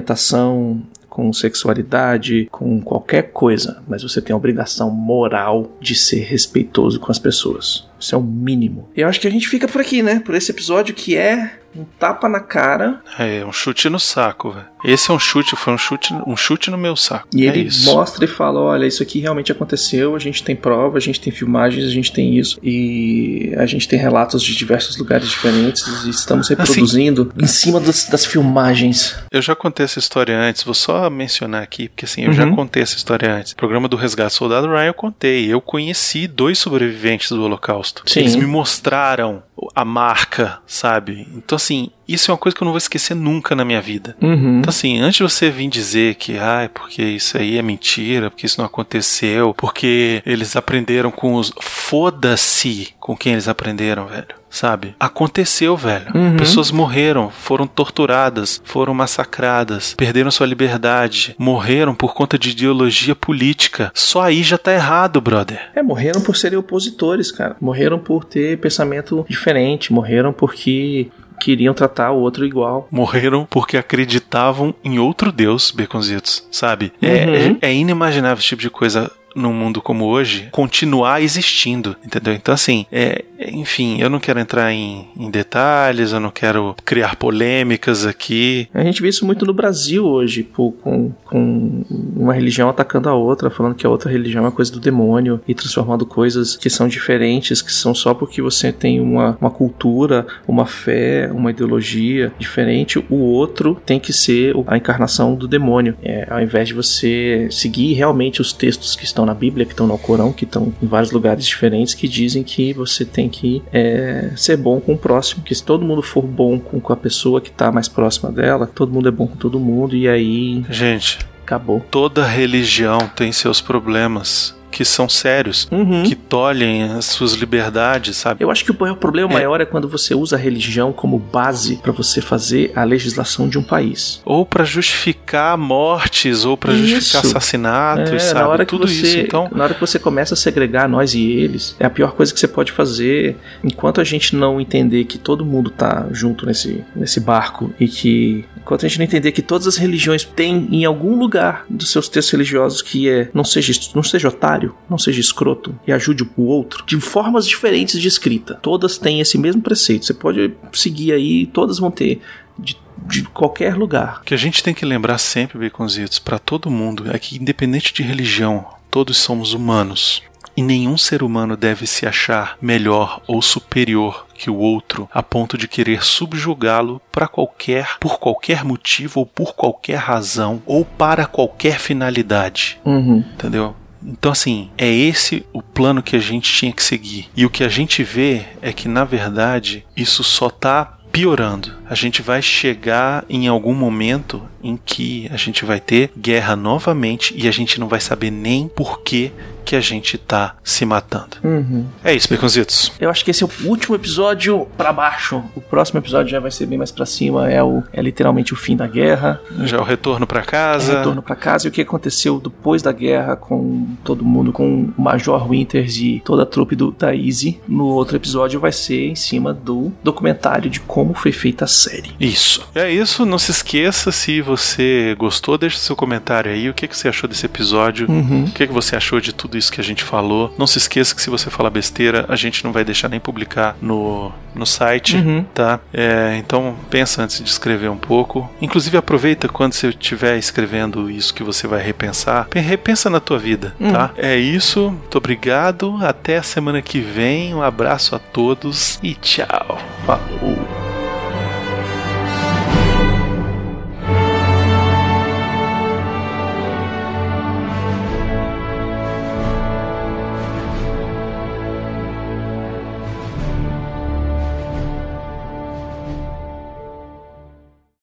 com sexualidade, com qualquer coisa, mas você tem a obrigação moral de ser respeitoso com as pessoas. Isso é o mínimo. E eu acho que a gente fica por aqui, né? Por esse episódio que é um tapa na cara É um chute no saco, velho. Esse é um chute, foi um chute, um chute no meu saco. E é ele isso. mostra e fala: olha, isso aqui realmente aconteceu, a gente tem prova, a gente tem filmagens, a gente tem isso, e a gente tem relatos de diversos lugares diferentes, e estamos Assim, reproduzindo em cima das, das filmagens. Eu já contei essa história antes, vou só mencionar aqui, porque assim, eu já Uhum. contei essa história antes. O programa do Resgate Soldado Ryan eu contei. Eu conheci dois sobreviventes do Holocausto. Sim. Eles me mostraram a marca, sabe? Então, assim, isso é uma coisa que eu não vou esquecer nunca na minha vida. Uhum. Então, assim, antes de você vir dizer que, ai, porque isso aí é mentira, porque isso não aconteceu, porque eles aprenderam com os. Foda-se com quem eles aprenderam, velho. Sabe? Aconteceu, velho. Uhum. Pessoas morreram, foram torturadas, foram massacradas, perderam sua liberdade, morreram por conta de ideologia política. Só aí já tá errado, brother. É, morreram por serem opositores, cara. Morreram por ter pensamento diferente. Morreram porque queriam tratar o outro igual. Morreram porque acreditavam em outro Deus, Baconzitos, sabe? É, Uhum. é, é inimaginável esse tipo de coisa num mundo como hoje continuar existindo, entendeu? Então, assim, é, enfim, eu não quero entrar em, em detalhes, eu não quero criar polêmicas aqui. A gente vê isso muito no Brasil hoje, com, com uma religião atacando a outra, falando que a outra religião é coisa do demônio e transformando coisas que são diferentes, que são só porque você tem uma, uma cultura, uma fé, uma ideologia diferente, o outro tem que ser a encarnação do demônio. É, ao invés de você seguir realmente os textos que estão na Bíblia, que estão no Corão, que estão em vários lugares diferentes, que dizem que você tem que é, ser bom com o próximo, que se todo mundo for bom com, a pessoa que tá mais próxima dela, todo mundo é bom com todo mundo, e aí Gente, acabou. toda religião tem seus problemas que são sérios, Uhum. que tolhem as suas liberdades, sabe? Eu acho que o problema É. maior é quando você usa a religião como base para você fazer a legislação de um país. Ou pra justificar mortes, ou pra Isso. justificar assassinatos, É, sabe? na hora que Tudo você, isso. Então, na hora que você começa a segregar nós e eles, é a pior coisa que você pode fazer. Enquanto a gente não entender que todo mundo tá junto nesse, nesse barco e que enquanto a gente não entender que todas as religiões têm em algum lugar dos seus textos religiosos que é não seja não seja otário, não seja escroto e ajude o outro de formas diferentes de escrita. Todas têm esse mesmo preceito. Você pode seguir aí, todas vão ter de, de qualquer lugar. o que a gente tem que lembrar sempre, Baconzitos, pra todo mundo, é que independente de religião, todos somos humanos. E nenhum ser humano deve se achar melhor ou superior que o outro a ponto de querer subjugá-lo para qualquer, por qualquer motivo ou por qualquer razão ou para qualquer finalidade. Uhum. Entendeu? Então, assim, é esse o plano que a gente tinha que seguir. E o que a gente vê é que, na verdade, isso só tá piorando. A gente vai chegar em algum momento em que a gente vai ter guerra novamente e a gente não vai saber nem por que que a gente tá se matando. Uhum. É isso, Beconzitos. Eu acho que esse é o último episódio pra baixo. O próximo episódio já vai ser bem mais pra cima. É, o, é literalmente o fim da guerra. Já é o retorno para É casa. o retorno pra casa. E o que aconteceu depois da guerra com todo mundo, com o Major Winters e toda a trupe do, da Easy. No outro episódio vai ser em cima do documentário de como foi feita a série. Isso. É isso. Não se esqueça, se você gostou, deixa seu comentário aí. O que, que você achou desse episódio? Uhum. O que, que você achou de tudo isso que a gente falou? Não se esqueça que se você falar besteira, a gente não vai deixar nem publicar no, no site, Uhum. tá? É, então pensa antes de escrever um pouco. Inclusive aproveita quando você estiver escrevendo isso que você vai repensar, pe- repensa na tua vida, tá? É isso. Muito obrigado. Até a semana que vem. Um abraço a todos e tchau. Falou.